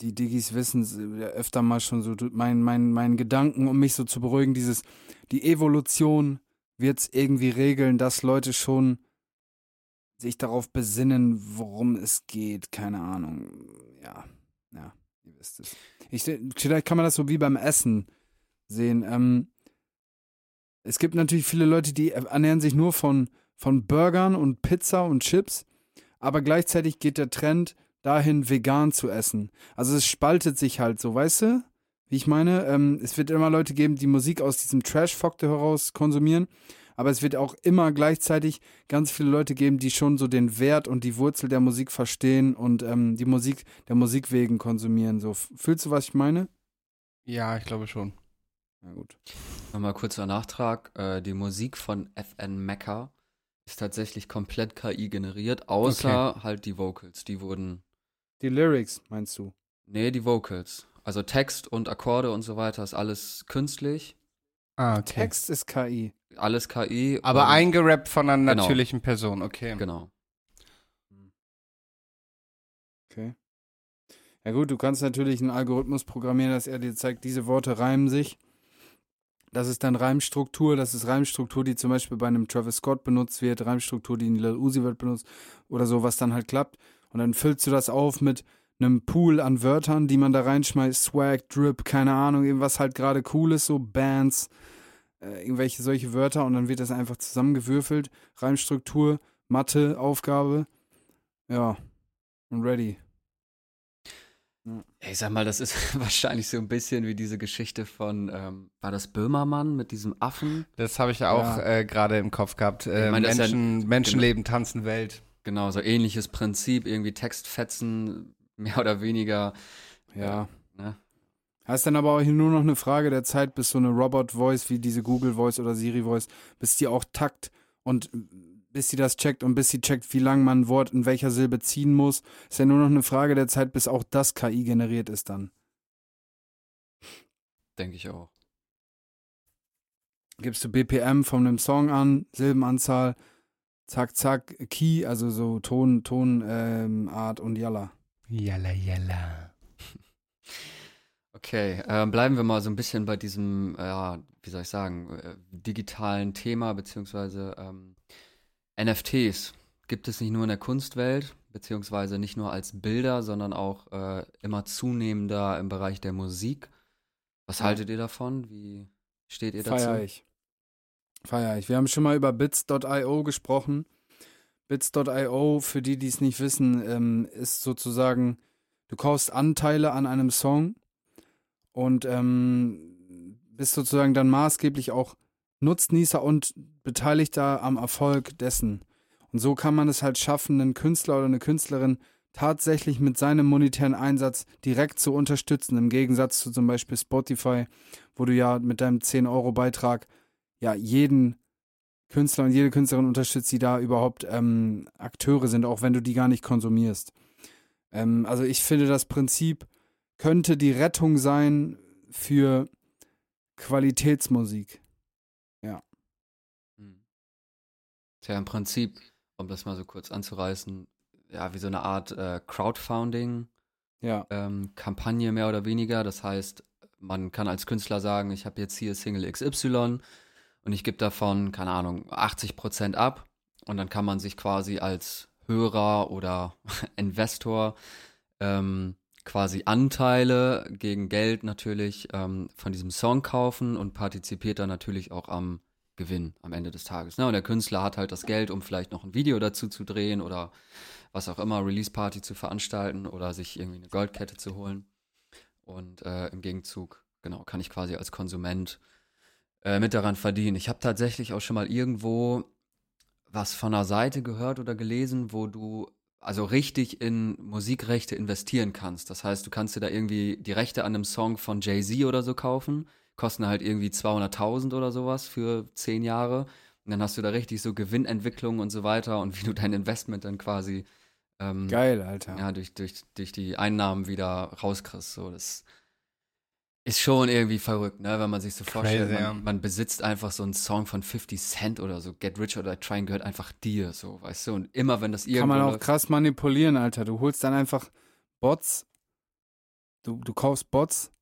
die Diggis wissen öfter mal schon so mein, mein, mein Gedanken, um mich so zu beruhigen, dieses, die Evolution wird es irgendwie regeln, dass Leute schon sich darauf besinnen, worum es geht, keine Ahnung. Ja, ja, ihr wisst es. Ich, vielleicht kann man das so wie beim Essen sehen. Ähm, es gibt natürlich viele Leute, die ernähren sich nur von von Burgern und Pizza und Chips, aber gleichzeitig geht der Trend dahin, vegan zu essen. Also es spaltet sich halt so, weißt du? Wie ich meine, ähm, es wird immer Leute geben, die Musik aus diesem Trash-Faktor heraus konsumieren, aber es wird auch immer gleichzeitig ganz viele Leute geben, die schon so den Wert und die Wurzel der Musik verstehen und ähm, die Musik der Musik wegen konsumieren. So, fühlst du, was ich meine? Ja, ich glaube schon. Na gut. Nochmal kurzer Nachtrag. Äh, die Musik von FN Mecca ist tatsächlich komplett KI generiert, außer halt die Vocals. Die wurden. Die Lyrics, meinst du? Nee, die Vocals. Also Text und Akkorde und so weiter ist alles künstlich. Ah, okay. Text ist KI. Alles KI. Aber eingerappt von einer Genau. natürlichen Person, okay. Genau. Okay. Ja gut, du kannst natürlich einen Algorithmus programmieren, dass er dir zeigt, diese Worte reimen sich. Das ist dann Reimstruktur, das ist Reimstruktur, die zum Beispiel bei einem Travis Scott benutzt wird, Reimstruktur, die in Lil Uzi wird benutzt oder so, was dann halt klappt. Und dann füllst du das auf mit einem Pool an Wörtern, die man da reinschmeißt, Swag, Drip, keine Ahnung, irgendwas halt gerade cool ist, so Bands, äh, irgendwelche solche Wörter und dann wird das einfach zusammengewürfelt. Reimstruktur, Mathe, Aufgabe. Ja, und ready. Ich sag mal, das ist wahrscheinlich so ein bisschen wie diese Geschichte von, ähm, war das Böhmermann mit diesem Affen? Das habe ich auch Ja. äh, gerade im Kopf gehabt. Äh, meine, ist ja- Menschen, Menschenleben tanzen Welt. Genau, so ähnliches Prinzip, irgendwie Textfetzen, mehr oder weniger. Ja. Ne? Das ist dann aber auch nur noch eine Frage der Zeit, bis so eine Robot-Voice wie diese Google-Voice oder Siri-Voice, bis die auch takt und bis sie das checkt und bis sie checkt, wie lang man ein Wort in welcher Silbe ziehen muss. Ist ja nur noch eine Frage der Zeit, bis auch das KI generiert ist dann. Denke ich auch. Gibst du BPM von einem Song an, Silbenanzahl, zack, zack, Key, also so Ton, Tonart ähm, Art und Jalla. Jalla, jalla. Okay, ähm, bleiben wir mal so ein bisschen bei diesem, äh, ja, wie soll ich sagen, äh, digitalen Thema, beziehungsweise ähm, NFTs. Gibt es nicht nur in der Kunstwelt, beziehungsweise nicht nur als Bilder, sondern auch äh, immer zunehmender im Bereich der Musik. Was Ja. haltet ihr davon? Wie steht ihr dazu? Feier ich. Feier ich. Wir haben schon mal über bits.io gesprochen. Bits.io, für die, die es nicht wissen, ähm, ist sozusagen, du kaufst Anteile an einem Song und ähm, bist sozusagen dann maßgeblich auch Nutznießer und Beteiligter am Erfolg dessen. Und so kann man es halt schaffen, einen Künstler oder eine Künstlerin tatsächlich mit seinem monetären Einsatz direkt zu unterstützen, im Gegensatz zu zum Beispiel Spotify, wo du ja mit deinem 10-Euro-Beitrag ja jeden Künstler und jede Künstlerin unterstützt, die da überhaupt ähm, Akteure sind, auch wenn du die gar nicht konsumierst. Ähm, also ich finde, das Prinzip könnte die Rettung sein für Qualitätsmusik. Hm. Tja, im Prinzip, um das mal so kurz anzureißen, ja, wie so eine Art äh, Crowdfunding. Ja, ähm, Kampagne mehr oder weniger. Das heißt, man kann als Künstler sagen, ich habe jetzt hier Single XY und ich gebe davon, keine Ahnung, 80% ab. Und dann kann man sich quasi als Hörer oder Investor ähm, quasi Anteile gegen Geld natürlich ähm, von diesem Song kaufen und partizipiert dann natürlich auch am Gewinn am Ende des Tages. Ne? Und der Künstler hat halt das Geld, um vielleicht noch ein Video dazu zu drehen oder was auch immer, Release-Party zu veranstalten oder sich irgendwie eine Goldkette zu holen. Und äh, im Gegenzug, genau, kann ich quasi als Konsument äh, mit daran verdienen. Ich habe tatsächlich auch schon mal irgendwo was von einer Seite gehört oder gelesen, wo du also richtig in Musikrechte investieren kannst. Das heißt, du kannst dir da irgendwie die Rechte an einem Song von Jay-Z oder so kaufen, kosten halt irgendwie 200.000 oder sowas für zehn Jahre. Und dann hast du da richtig so Gewinnentwicklung und so weiter und wie du dein Investment dann quasi ähm, geil, Alter. ja, durch, durch, durch die Einnahmen wieder rauskriegst. So, das ist schon irgendwie verrückt, ne? Wenn man sich so vorstellt, Crazy, man, ja. man besitzt einfach so einen Song von 50 Cent oder so, Get Rich or Die Trying gehört einfach dir, so, weißt du? Und immer wenn das irgendwo Kann man auch läuft, krass manipulieren, Alter. Du holst dann einfach Bots, du, du kaufst Bots,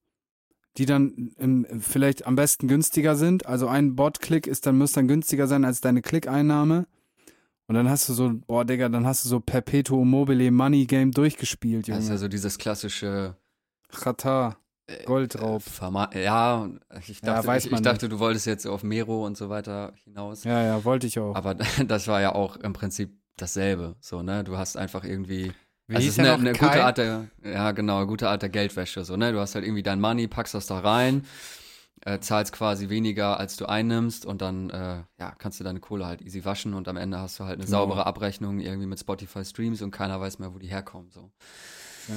die dann im, vielleicht am besten günstiger sind. Also ein Bot-Klick ist dann, müsste dann günstiger sein als deine Klickeinnahme. Und dann hast du so, boah, Digga, dann hast du so Perpetuum mobile Money Game durchgespielt, das ist ja Junge. so dieses klassische Chata, Goldraub. äh, ja, ich Ja, dachte, weiß ich, ich dachte, du wolltest jetzt auf Mero und so weiter hinaus. Ja, ja, wollte ich auch. Aber das war ja auch im Prinzip dasselbe, so, ne? Du hast einfach irgendwie Wie also ist eine, eine gute Art der, ja genau, gute Art der Geldwäsche, so, ne? Du hast halt irgendwie dein Money, packst das da rein, äh, zahlst quasi weniger, als du einnimmst und dann, äh, ja, kannst du deine Kohle halt easy waschen und am Ende hast du halt eine Genau. saubere Abrechnung irgendwie mit Spotify Streams und keiner weiß mehr, wo die herkommen, so. Ja.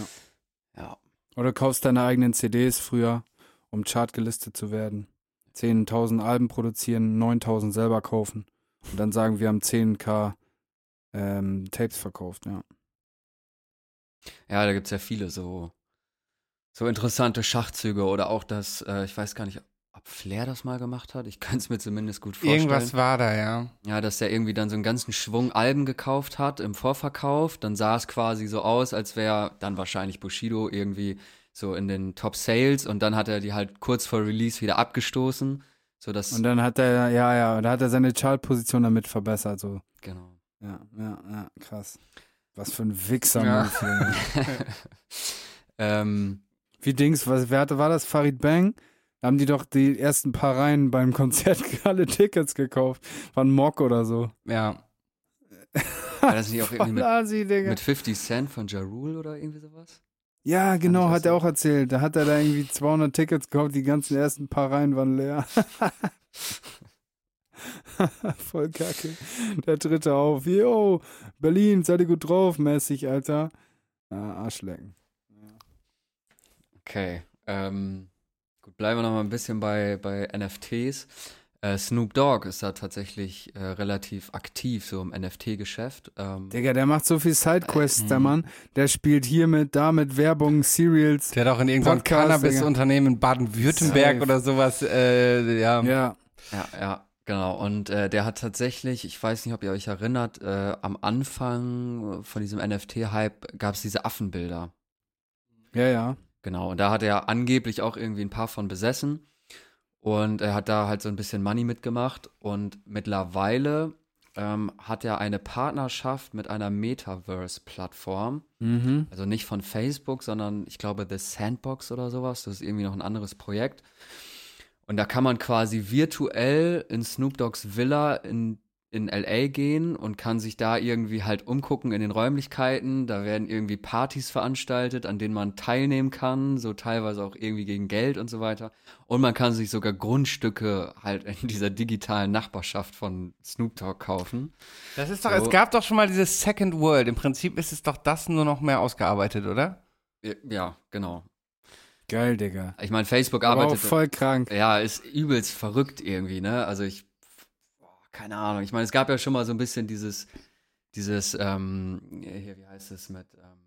Ja. Oder kaufst deine eigenen CDs früher, um chartgelistet zu werden. 10.000 Alben produzieren, 9.000 selber kaufen. Und dann sagen, wir haben 10k ähm, Tapes verkauft, ja. Ja, da gibt's ja viele so, so interessante Schachzüge oder auch das, äh, ich weiß gar nicht, ob Flair das mal gemacht hat. Ich kann es mir zumindest gut vorstellen. Irgendwas war da, ja. Ja, dass der irgendwie dann so einen ganzen Schwung Alben gekauft hat im Vorverkauf. Dann sah es quasi so aus, als wäre dann wahrscheinlich Bushido irgendwie so in den Top Sales und dann hat er die halt kurz vor Release wieder abgestoßen. So dass, Und dann hat er, ja, ja, da hat er seine Chartposition damit verbessert, so. genau. Ja, ja, ja, krass. Was für ein Wichser, Ja. Ähm, Wie Dings, was, wer hatte, war das? Farid Bang? Da haben die doch die ersten paar Reihen beim Konzert alle Tickets gekauft. Ein Mock oder so. Ja. war das nicht auch irgendwie mit, Asi, Digga. mit 50 Cent von Ja Rule oder irgendwie sowas? Ja, genau, hat er auch erzählt. Da hat er da irgendwie 200 Tickets gekauft, die ganzen ersten paar Reihen waren leer. Voll kacke. Der dritte auf. Yo, Berlin, seid ihr gut drauf, mäßig, Alter. Ja, Arschlecken. Okay. Ähm, bleiben wir noch mal ein bisschen bei, bei NFTs. Äh, Snoop Dogg ist da tatsächlich äh, relativ aktiv so im NFT-Geschäft. Ähm, Digga, der macht so viel Sidequests, der Mhm. Mann. Der spielt hiermit, damit Werbung, Serials. Der hat auch in irgendeinem Cannabis-Unternehmen in Baden-Württemberg oder sowas, äh, ja. Ja. Ja, ja, genau. Und äh, der hat tatsächlich, ich weiß nicht, ob ihr euch erinnert, äh, am Anfang von diesem NFT-Hype gab es diese Affenbilder. Ja, ja. Genau. Und da hat er angeblich auch irgendwie ein paar von besessen. Und er hat da halt so ein bisschen Money mitgemacht. Und mittlerweile ähm, hat er eine Partnerschaft mit einer Metaverse-Plattform. Mhm. Also nicht von Facebook, sondern ich glaube The Sandbox oder sowas. Das ist irgendwie noch ein anderes Projekt. Und da kann man quasi virtuell in Snoop Dogg's Villa in, in LA gehen und kann sich da irgendwie halt umgucken in den Räumlichkeiten. Da werden irgendwie Partys veranstaltet, an denen man teilnehmen kann, so teilweise auch irgendwie gegen Geld und so weiter. Und man kann sich sogar Grundstücke halt in dieser digitalen Nachbarschaft von Snoop Dogg kaufen. Das ist doch, So. es gab doch schon mal dieses Second World. Im Prinzip ist es doch das nur noch mehr ausgearbeitet, oder? Ja, genau. Geil, Digga. Ich meine, Facebook Aber auch arbeitet. voll krank. Ja, ist übelst verrückt irgendwie, ne? Also ich, keine Ahnung. Ich meine, es gab ja schon mal so ein bisschen dieses, dieses, ähm, hier, wie heißt es mit, ähm,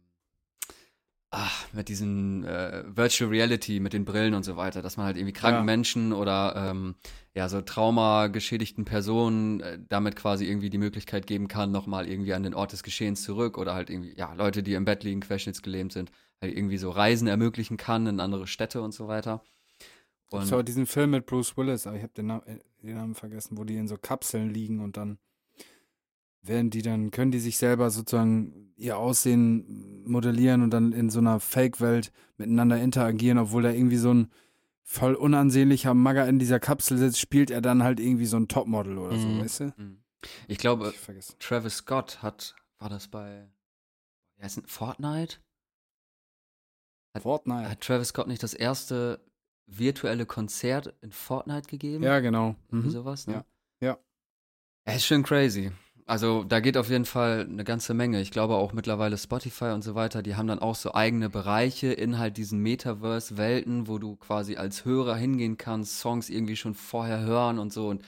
ach, mit diesen äh, Virtual Reality, mit den Brillen und so weiter, dass man halt irgendwie kranken Ja. Menschen oder ähm, ja, so traumageschädigten Personen äh, damit quasi irgendwie die Möglichkeit geben kann, nochmal irgendwie an den Ort des Geschehens zurück oder halt irgendwie, ja, Leute, die im Bett liegen, querschnittsgelähmt sind, halt irgendwie so Reisen ermöglichen kann in andere Städte und so weiter. Und So, diesen Film mit Bruce Willis, aber ich habe den, Nam äh, den Namen vergessen, wo die in so Kapseln liegen und dann werden die dann, können die sich selber sozusagen ihr Aussehen modellieren und dann in so einer Fake-Welt miteinander interagieren, obwohl da irgendwie so ein voll unansehnlicher Magger in dieser Kapsel sitzt, spielt er dann halt irgendwie so ein Topmodel oder so, Mhm. weißt du? Mhm. Ich glaube, Ich. Travis Scott hat, war das bei, wie heißt denn, Fortnite? Fortnite. Hat Travis Scott nicht das erste virtuelle Konzert in Fortnite gegeben? Ja, genau. Mhm. sowas, ne? Ja. Ja. Er ist schon crazy. Also da geht auf jeden Fall eine ganze Menge. Ich glaube auch mittlerweile Spotify und so weiter, die haben dann auch so eigene Bereiche in halt diesen Metaverse-Welten, wo du quasi als Hörer hingehen kannst, Songs irgendwie schon vorher hören und so. Und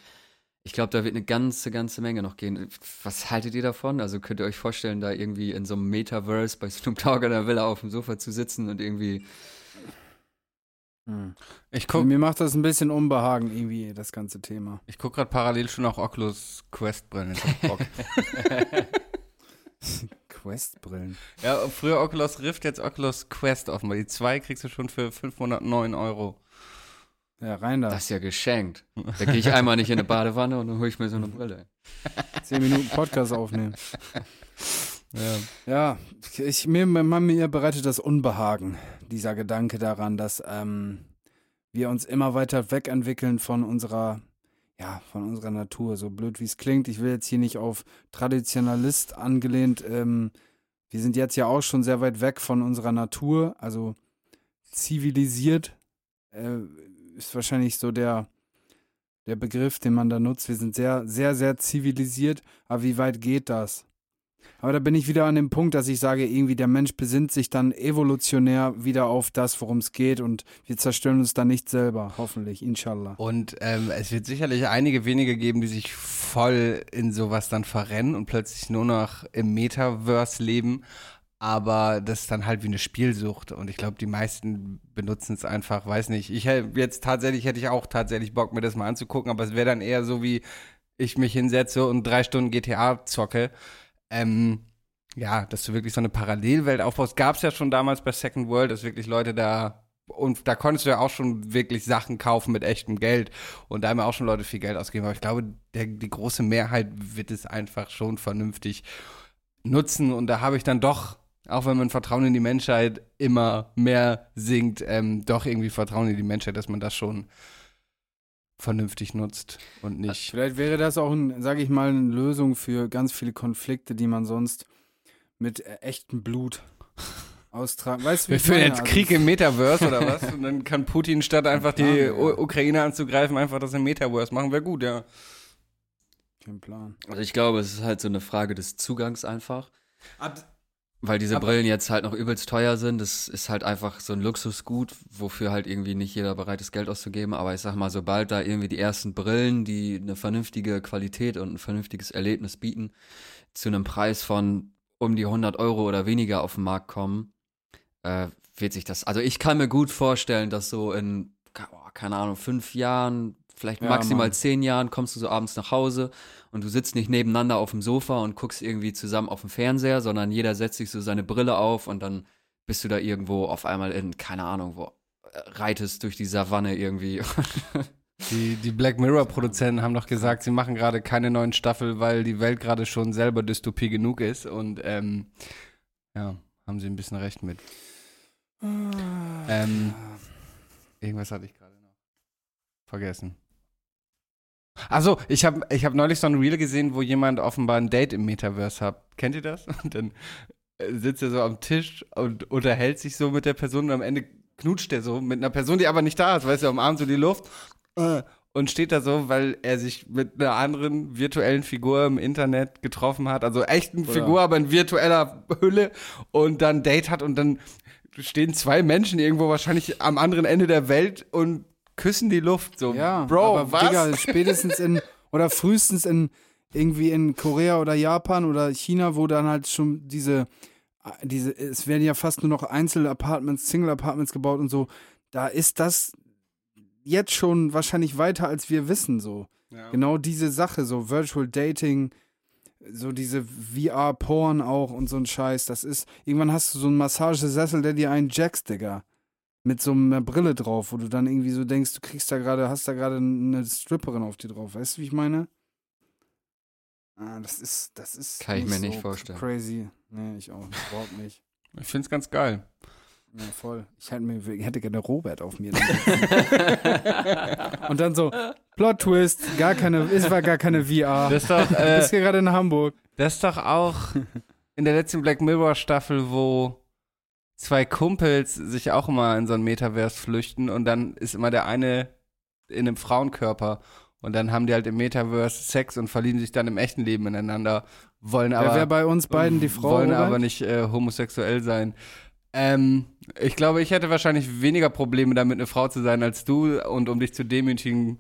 ich glaube, da wird eine ganze, ganze Menge noch gehen. Was haltet ihr davon? Also könnt ihr euch vorstellen, da irgendwie in so einem Metaverse bei Snoop Dogg in der Villa auf dem Sofa zu sitzen und irgendwie. Mhm. Ich guck, Mir macht das ein bisschen Unbehagen irgendwie, das ganze Thema. ich guck gerade parallel schon auch Oculus Quest Brillen. Ich hab Bock. Questbrillen. ja, früher Oculus Rift, jetzt Oculus Quest offenbar. Die zwei kriegst du schon für 509 Euro. Ja, rein da. Das ist ja geschenkt. Da gehe ich einmal nicht in eine Badewanne und dann hole ich mir so eine Brille. Zehn Minuten Podcast aufnehmen. Ja. Ja, ich, mir, mir, bereitet das Unbehagen, dieser Gedanke daran, dass ähm, wir uns immer weiter wegentwickeln von unserer, ja, von unserer Natur. So blöd wie es klingt. Ich will jetzt hier nicht auf Traditionalist angelehnt. Ähm, wir sind jetzt ja auch schon sehr weit weg von unserer Natur. Also zivilisiert äh, ist wahrscheinlich so der, der Begriff, den man da nutzt. Wir sind sehr, sehr, sehr zivilisiert. Aber wie weit geht das? Aber da bin ich wieder an dem Punkt, dass ich sage, irgendwie der Mensch besinnt sich dann evolutionär wieder auf das, worum es geht und wir zerstören uns dann nicht selber, hoffentlich, inshallah. Und ähm, es wird sicherlich einige wenige geben, die sich voll in sowas dann verrennen und plötzlich nur noch im Metaverse leben. Aber das ist dann halt wie eine Spielsucht und ich glaube, die meisten benutzen es einfach, weiß nicht. Ich hätte jetzt tatsächlich, hätte ich auch tatsächlich Bock, mir das mal anzugucken, aber es wäre dann eher so wie, ich mich hinsetze und drei Stunden GTA zocke. Ähm, ja, dass du wirklich so eine Parallelwelt aufbaust. Gab es ja schon damals bei Second World, dass wirklich Leute da und da konntest du ja auch schon wirklich Sachen kaufen mit echtem Geld. Und da haben ja auch schon Leute viel Geld ausgegeben. Aber ich glaube, der, die große Mehrheit wird es einfach schon vernünftig nutzen. Und da habe ich dann doch auch wenn man Vertrauen in die Menschheit immer mehr sinkt, ähm, doch irgendwie Vertrauen in die Menschheit, dass man das schon vernünftig nutzt und nicht. Vielleicht wäre das auch, sage ich mal, eine Lösung für ganz viele Konflikte, die man sonst mit äh, echtem Blut austragen. Weißt du, Wir führen jetzt also Krieg im Metaverse oder was? Und dann kann Putin statt einfach die Ukraine anzugreifen, einfach das im Metaverse machen. Wäre gut, ja. Kein Plan. Also ich glaube, es ist halt so eine Frage des Zugangs einfach. Ab weil diese aber Brillen jetzt halt noch übelst teuer sind. Das ist halt einfach so ein Luxusgut, wofür halt irgendwie nicht jeder bereit ist, Geld auszugeben. Aber ich sag mal, sobald da irgendwie die ersten Brillen, die eine vernünftige Qualität und ein vernünftiges Erlebnis bieten, zu einem Preis von um die 100 Euro oder weniger auf den Markt kommen, äh, wird sich das. Also ich kann mir gut vorstellen, dass so in, keine Ahnung, fünf Jahren, vielleicht ja, maximal Mann. zehn Jahren kommst du so abends nach Hause und du sitzt nicht nebeneinander auf dem Sofa und guckst irgendwie zusammen auf dem Fernseher, sondern jeder setzt sich so seine Brille auf und dann bist du da irgendwo auf einmal in, keine Ahnung, wo, äh, reitest durch die Savanne irgendwie. Die, die Black Mirror-Produzenten haben doch gesagt, sie machen gerade keine neuen Staffel, weil die Welt gerade schon selber Dystopie genug ist. Und ähm, ja, haben sie ein bisschen recht mit. Ah. Ähm, irgendwas hatte ich gerade noch vergessen. Also, ich habe ich hab neulich so ein Reel gesehen, wo jemand offenbar ein Date im Metaverse hat. Kennt ihr das? Und dann äh, sitzt er so am Tisch und unterhält sich so mit der Person und am Ende knutscht er so mit einer Person, die aber nicht da ist, weißt du, umarmt so die Luft äh, und steht da so, weil er sich mit einer anderen virtuellen Figur im Internet getroffen hat. Also echten Oder? Figur, aber in virtueller Hülle und dann Date hat und dann stehen zwei Menschen irgendwo wahrscheinlich am anderen Ende der Welt und küssen die Luft. So, ja, Bro, aber, was? Digga, spätestens in, oder frühestens in, irgendwie in Korea oder Japan oder China, wo dann halt schon diese, diese, es werden ja fast nur noch Einzel-Apartments, Single-Apartments gebaut und so. Da ist das jetzt schon wahrscheinlich weiter, als wir wissen, so. Ja. Genau diese Sache, so Virtual Dating, so diese VR-Porn auch und so ein Scheiß. Das ist, irgendwann hast du so einen Massagesessel, der dir einen jacks, Digga mit so einer Brille drauf, wo du dann irgendwie so denkst, du kriegst da gerade, hast da gerade eine Stripperin auf dir drauf. Weißt du, wie ich meine? Ah, das ist, das ist. Kann ich mir so nicht vorstellen. Crazy. Nee, ich auch Überhaupt nicht. Ich find's ganz geil. Ja, voll. Ich hätte, mir, ich hätte gerne Robert auf mir. Und dann so, Plot Twist, gar keine, es war gar keine VR. Das ist doch, äh, du bist gerade in Hamburg. Das ist doch auch in der letzten Black Mirror Staffel, wo zwei Kumpels sich auch immer in so ein Metaverse flüchten und dann ist immer der eine in einem Frauenkörper und dann haben die halt im Metaverse Sex und verlieben sich dann im echten Leben ineinander, wollen aber Wer wäre bei uns beiden die Frau wollen aber nicht äh, homosexuell sein. Ähm, ich glaube, ich hätte wahrscheinlich weniger Probleme damit, eine Frau zu sein als du und um dich zu demütigen,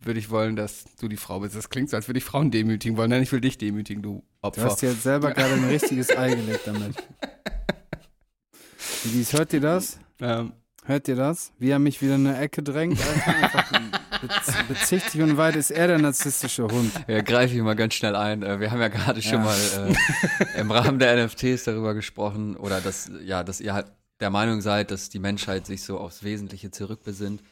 würde ich wollen, dass du die Frau bist. Das klingt so, als würde ich Frauen demütigen wollen. Nein, ich will dich demütigen, du Opfer. Du hast dir jetzt selber gerade ein richtiges Ei gelegt damit. Wie hört ihr das? Ähm. Hört ihr das? Wie er mich wieder in eine Ecke drängt? Alter, bezichtig und weit ist er der narzisstische Hund. Ja, greife ich mal ganz schnell ein. Äh, wir haben ja gerade schon ja. mal äh, im Rahmen der NFTs darüber gesprochen oder dass, ja, dass ihr halt der Meinung seid, dass die Menschheit sich so aufs Wesentliche zurückbesinnt.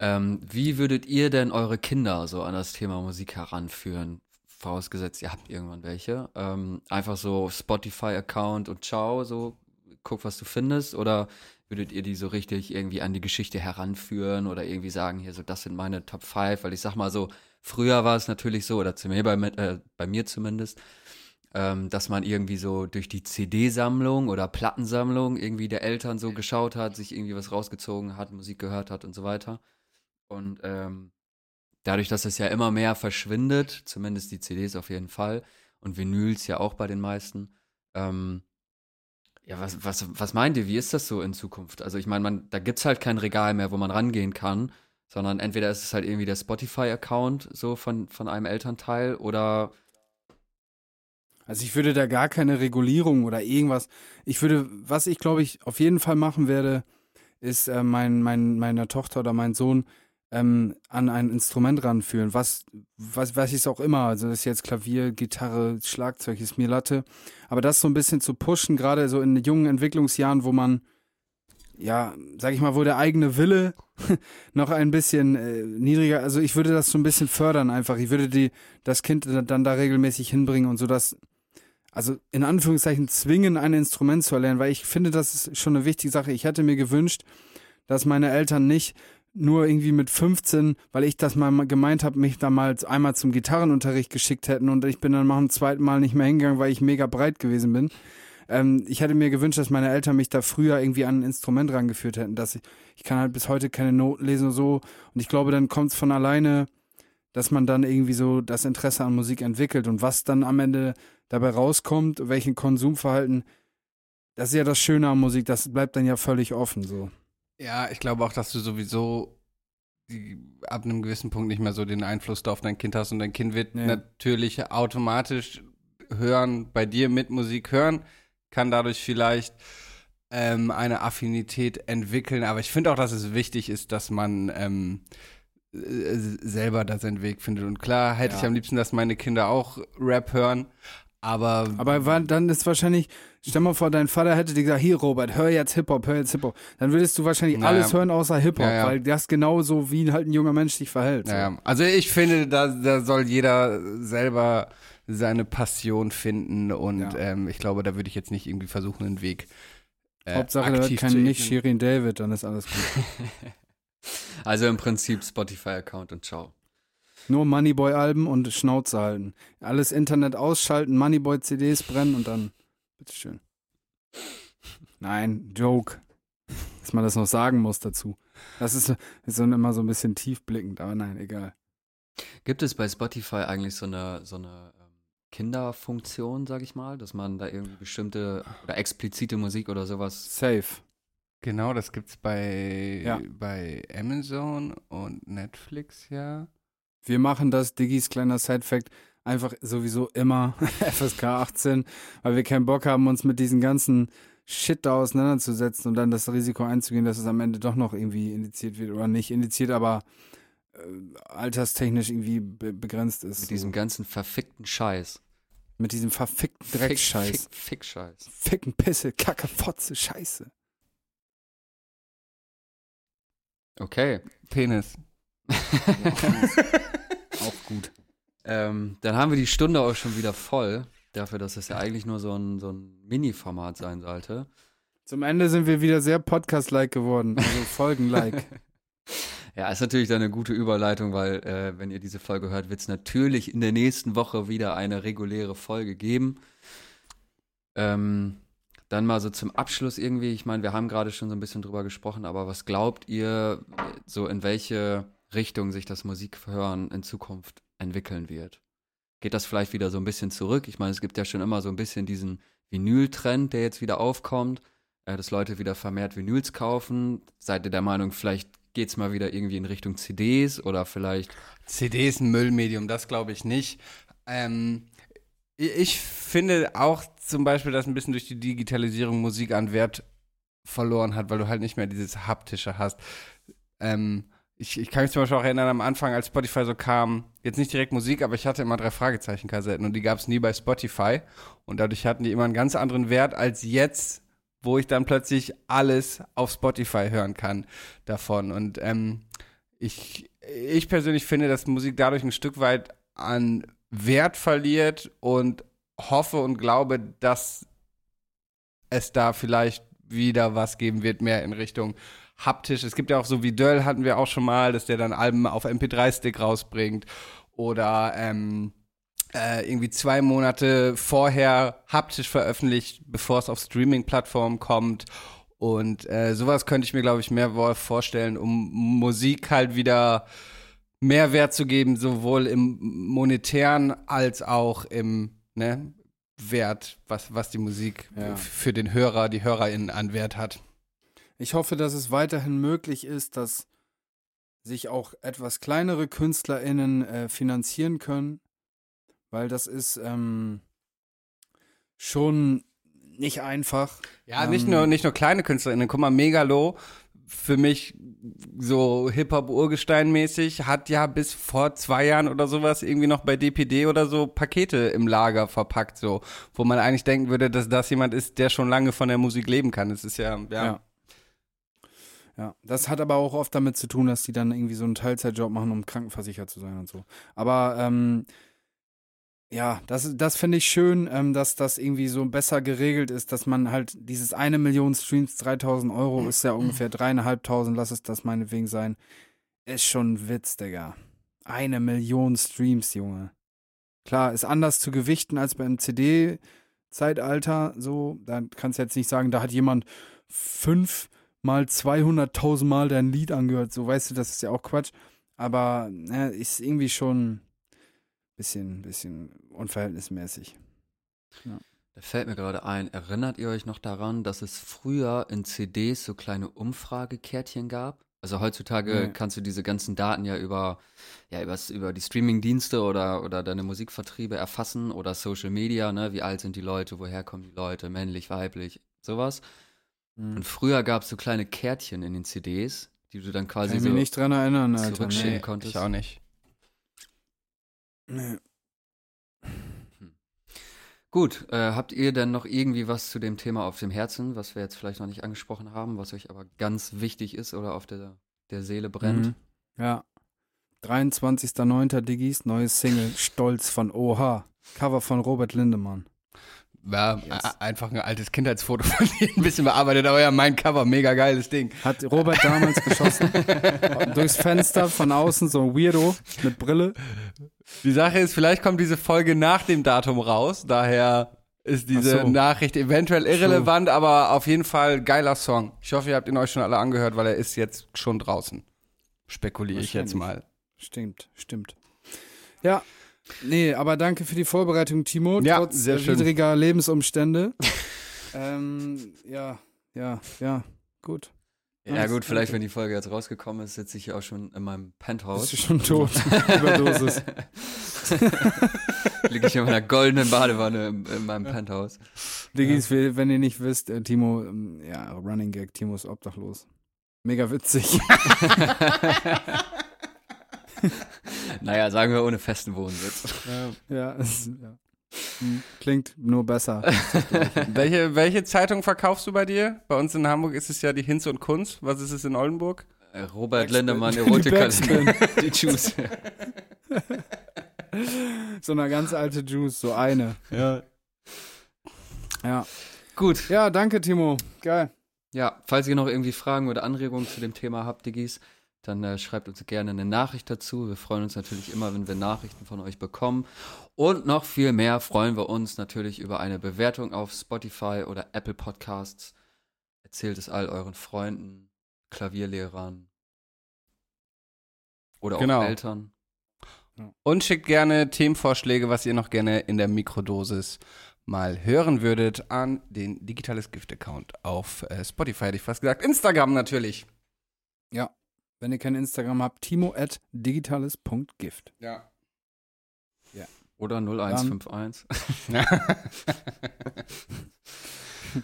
Ähm, wie würdet ihr denn eure Kinder so an das Thema Musik heranführen? Vorausgesetzt, ihr habt irgendwann welche. Ähm, einfach so Spotify-Account und ciao, so guck, was du findest? Oder würdet ihr die so richtig irgendwie an die Geschichte heranführen oder irgendwie sagen, hier so, das sind meine Top 5? Weil ich sag mal so, früher war es natürlich so, oder zu mir bei, äh, bei mir zumindest, ähm, dass man irgendwie so durch die CD-Sammlung oder Plattensammlung irgendwie der Eltern so geschaut hat, sich irgendwie was rausgezogen hat, Musik gehört hat und so weiter. Und ähm, dadurch, dass es ja immer mehr verschwindet, zumindest die CDs auf jeden Fall und Vinyls ja auch bei den meisten, ähm, ja, was, was, was meint ihr? Wie ist das so in Zukunft? Also ich meine, man, da gibt es halt kein Regal mehr, wo man rangehen kann, sondern entweder ist es halt irgendwie der Spotify-Account so von, von einem Elternteil oder Also ich würde da gar keine Regulierung oder irgendwas. Ich würde, was ich glaube ich auf jeden Fall machen werde, ist äh, mein, mein, meiner Tochter oder mein Sohn ähm, an ein Instrument ranführen, was, was, was ist auch immer, also das ist jetzt Klavier, Gitarre, Schlagzeug, ist mir Latte, aber das so ein bisschen zu pushen, gerade so in jungen Entwicklungsjahren, wo man, ja, sag ich mal, wo der eigene Wille noch ein bisschen äh, niedriger, also ich würde das so ein bisschen fördern einfach, ich würde die, das Kind dann da regelmäßig hinbringen und so, dass also in Anführungszeichen zwingen, ein Instrument zu erlernen, weil ich finde, das ist schon eine wichtige Sache. Ich hätte mir gewünscht, dass meine Eltern nicht nur irgendwie mit 15, weil ich das mal gemeint habe, mich damals einmal zum Gitarrenunterricht geschickt hätten und ich bin dann nach dem zweiten Mal nicht mehr hingegangen, weil ich mega breit gewesen bin. Ähm, ich hätte mir gewünscht, dass meine Eltern mich da früher irgendwie an ein Instrument rangeführt hätten, dass ich, ich kann halt bis heute keine Noten lesen und so und ich glaube, dann kommt es von alleine, dass man dann irgendwie so das Interesse an Musik entwickelt und was dann am Ende dabei rauskommt, welchen Konsumverhalten, das ist ja das Schöne an Musik, das bleibt dann ja völlig offen so. Ja, ich glaube auch, dass du sowieso die, ab einem gewissen Punkt nicht mehr so den Einfluss da auf dein Kind hast und dein Kind wird nee. natürlich automatisch hören, bei dir mit Musik hören, kann dadurch vielleicht ähm, eine Affinität entwickeln. Aber ich finde auch, dass es wichtig ist, dass man ähm, äh, selber da seinen Weg findet. Und klar hätte ja. ich am liebsten, dass meine Kinder auch Rap hören, aber. Aber dann ist wahrscheinlich, stell mal vor, dein Vater hätte dir gesagt, hier Robert, hör jetzt Hip-Hop, hör jetzt Hip-Hop. Dann würdest du wahrscheinlich naja. alles hören außer Hip-Hop, naja. weil das genauso wie halt ein junger Mensch sich verhält. So. Naja. Also ich finde, da, da soll jeder selber seine Passion finden und ja. ähm, ich glaube, da würde ich jetzt nicht irgendwie versuchen, einen Weg. Äh, Hauptsache, da kann nicht Shirin David, dann ist alles gut. also im Prinzip Spotify-Account und ciao. Nur Moneyboy-Alben und Schnauze halten. Alles Internet ausschalten, Moneyboy-CDs brennen und dann. Bitteschön. Nein, Joke. Dass man das noch sagen muss dazu. Das ist, ist immer so ein bisschen tiefblickend, aber nein, egal. Gibt es bei Spotify eigentlich so eine, so eine ähm, Kinderfunktion, sag ich mal, dass man da irgendwie bestimmte oder explizite Musik oder sowas. Safe. Genau, das gibt's bei, ja. bei Amazon und Netflix, ja. Wir machen das, Diggis kleiner Side-Fact, einfach sowieso immer FSK 18, weil wir keinen Bock haben, uns mit diesen ganzen Shit da auseinanderzusetzen und dann das Risiko einzugehen, dass es am Ende doch noch irgendwie indiziert wird oder nicht indiziert, aber äh, alterstechnisch irgendwie be begrenzt ist. Mit diesem ganzen verfickten Scheiß. Mit diesem verfickten Dreckscheiß. Fick, fick, fick Scheiß. Ficken, Pisse, Kacke, Fotze, Scheiße. Okay. Penis. auch gut. Ähm, dann haben wir die Stunde auch schon wieder voll. Dafür, dass es ja eigentlich nur so ein, so ein Mini-Format sein sollte. Zum Ende sind wir wieder sehr Podcast-like geworden. Also Folgen-like. ja, ist natürlich dann eine gute Überleitung, weil, äh, wenn ihr diese Folge hört, wird es natürlich in der nächsten Woche wieder eine reguläre Folge geben. Ähm, dann mal so zum Abschluss irgendwie, ich meine, wir haben gerade schon so ein bisschen drüber gesprochen, aber was glaubt ihr, so in welche Richtung sich das Musikhören in Zukunft entwickeln wird. Geht das vielleicht wieder so ein bisschen zurück? Ich meine, es gibt ja schon immer so ein bisschen diesen Vinyl-Trend, der jetzt wieder aufkommt, äh, dass Leute wieder vermehrt Vinyls kaufen. Seid ihr der Meinung, vielleicht geht es mal wieder irgendwie in Richtung CDs oder vielleicht. CDs ein Müllmedium, das glaube ich nicht. Ähm, ich finde auch zum Beispiel, dass ein bisschen durch die Digitalisierung Musik an Wert verloren hat, weil du halt nicht mehr dieses haptische hast. Ähm, ich, ich kann mich zum Beispiel auch erinnern, am Anfang, als Spotify so kam, jetzt nicht direkt Musik, aber ich hatte immer drei Fragezeichen-Kassetten und die gab es nie bei Spotify. Und dadurch hatten die immer einen ganz anderen Wert als jetzt, wo ich dann plötzlich alles auf Spotify hören kann davon. Und ähm, ich, ich persönlich finde, dass Musik dadurch ein Stück weit an Wert verliert und hoffe und glaube, dass es da vielleicht wieder was geben wird, mehr in Richtung haptisch. Es gibt ja auch so wie Döll hatten wir auch schon mal, dass der dann Alben auf MP3-Stick rausbringt oder ähm, äh, irgendwie zwei Monate vorher haptisch veröffentlicht, bevor es auf Streaming-Plattformen kommt. Und äh, sowas könnte ich mir, glaube ich, mehr vorstellen, um Musik halt wieder mehr Wert zu geben, sowohl im monetären als auch im ne, Wert, was, was die Musik ja. für den Hörer, die HörerInnen an Wert hat. Ich hoffe, dass es weiterhin möglich ist, dass sich auch etwas kleinere KünstlerInnen äh, finanzieren können, weil das ist, ähm, schon nicht einfach. Ja, nicht Ähm, nur, nicht nur kleine KünstlerInnen. Guck mal, Megalo, für mich so Hip-Hop-Urgestein-mäßig, hat ja bis vor zwei Jahren oder sowas irgendwie noch bei DPD oder so Pakete im Lager verpackt, so, wo man eigentlich denken würde, dass das jemand ist, der schon lange von der Musik leben kann. Das ist ja, ja. Ja. Ja, das hat aber auch oft damit zu tun, dass die dann irgendwie so einen Teilzeitjob machen, um krankenversichert zu sein und so. Aber ähm, ja, das, das finde ich schön, ähm, dass das irgendwie so besser geregelt ist, dass man halt dieses eine Million Streams, 3000 Euro, ist ja ungefähr dreieinhalbtausend, lass es das meinetwegen sein, ist schon ein Witz, Digga. Eine Million Streams, Junge. Klar, ist anders zu gewichten als beim CD-Zeitalter, so. Da kannst du jetzt nicht sagen, da hat jemand fünf mal 200.000 Mal dein Lied angehört. So, weißt du, das ist ja auch Quatsch. Aber ne, ist irgendwie schon bisschen, bisschen unverhältnismäßig. Da fällt mir gerade ein, erinnert ihr euch noch daran, dass es früher in CDs so kleine Umfragekärtchen gab? Also heutzutage Nee. kannst du diese ganzen Daten ja über, ja, übers, über die Streamingdienste oder, oder deine Musikvertriebe erfassen oder Social Media, ne? Wie alt sind die Leute, woher kommen die Leute, männlich, weiblich, sowas. Und früher gab es so kleine Kärtchen in den CDs, die du dann Kann quasi ich so mich nicht dran erinnern, Alter. zurückschicken Nee. konntest. Ich auch nicht. Nee. Gut, äh, habt ihr denn noch irgendwie was zu dem Thema auf dem Herzen, was wir jetzt vielleicht noch nicht angesprochen haben, was euch aber ganz wichtig ist oder auf der, der Seele brennt? Mhm. Ja. 23.09. Diggis, neues Single, Stolz von OH. Cover von Robert Lindemann. Ja, Yes. einfach ein altes Kindheitsfoto von dir, ein bisschen bearbeitet, aber ja, mein Cover, mega geiles Ding. Hat Robert damals geschossen. Durchs Fenster von außen, so ein Weirdo mit Brille. Die Sache ist, vielleicht kommt diese Folge nach dem Datum raus, daher ist diese so. Nachricht eventuell irrelevant, aber auf jeden Fall geiler Song. Ich hoffe, ihr habt ihn euch schon alle angehört, weil er ist jetzt schon draußen. Spekuliere ich jetzt mal. Stimmt, stimmt. Ja, nee, aber danke für die Vorbereitung, Timo. Ja, trotz sehr schön. widriger Lebensumstände. ähm, ja, ja, ja, gut. Ja gut, vielleicht wenn die Folge jetzt rausgekommen ist, sitze ich ja auch schon in meinem Bist Penthouse. du schon tot? Überdosis. Liege ich in meiner goldenen Badewanne in, in meinem Penthouse. Diggis, wir- wenn ihr nicht wisst, äh, Timo, ähm, ja, Running Gag, Timo ist obdachlos. Mega witzig. Naja, sagen wir ohne festen Wohnsitz. ja, es, ja. Hm, Klingt nur besser. welche, welche Zeitung verkaufst du bei dir? Bei uns in Hamburg ist es ja die Hinz und Kunst. Was ist es in Oldenburg? Äh, Robert Backspin. Lindemann, Die Erotiker. Backspin. Die Juice. so eine ganz alte Juice, so eine. Ja. Ja. Gut. Ja, danke, Timo. Geil. Ja, falls ihr noch irgendwie Fragen oder Anregungen zu dem Thema habt, Diggis, dann äh, schreibt uns gerne eine Nachricht dazu. Wir freuen uns natürlich immer, wenn wir Nachrichten von euch bekommen. Und noch viel mehr freuen wir uns natürlich über eine Bewertung auf Spotify oder Apple Podcasts. Erzählt es all euren Freunden, Klavierlehrern oder auch Genau. Eltern. Und schickt gerne Themenvorschläge, was ihr noch gerne in der Mikrodosis mal hören würdet, an den Digitales Gift-Account auf äh, Spotify, hätte ich fast gesagt. Instagram natürlich. Wenn ihr kein Instagram habt, timo at digitales.gift. Ja. Oder 0151.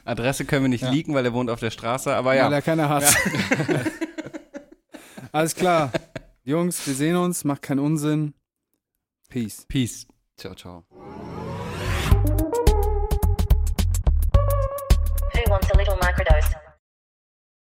Adresse können wir nicht Ja. leaken, weil er wohnt auf der Straße, aber Weil ja. er keiner hat. Alles klar. Jungs, wir sehen uns. Macht keinen Unsinn. Peace. Peace. Ciao, ciao.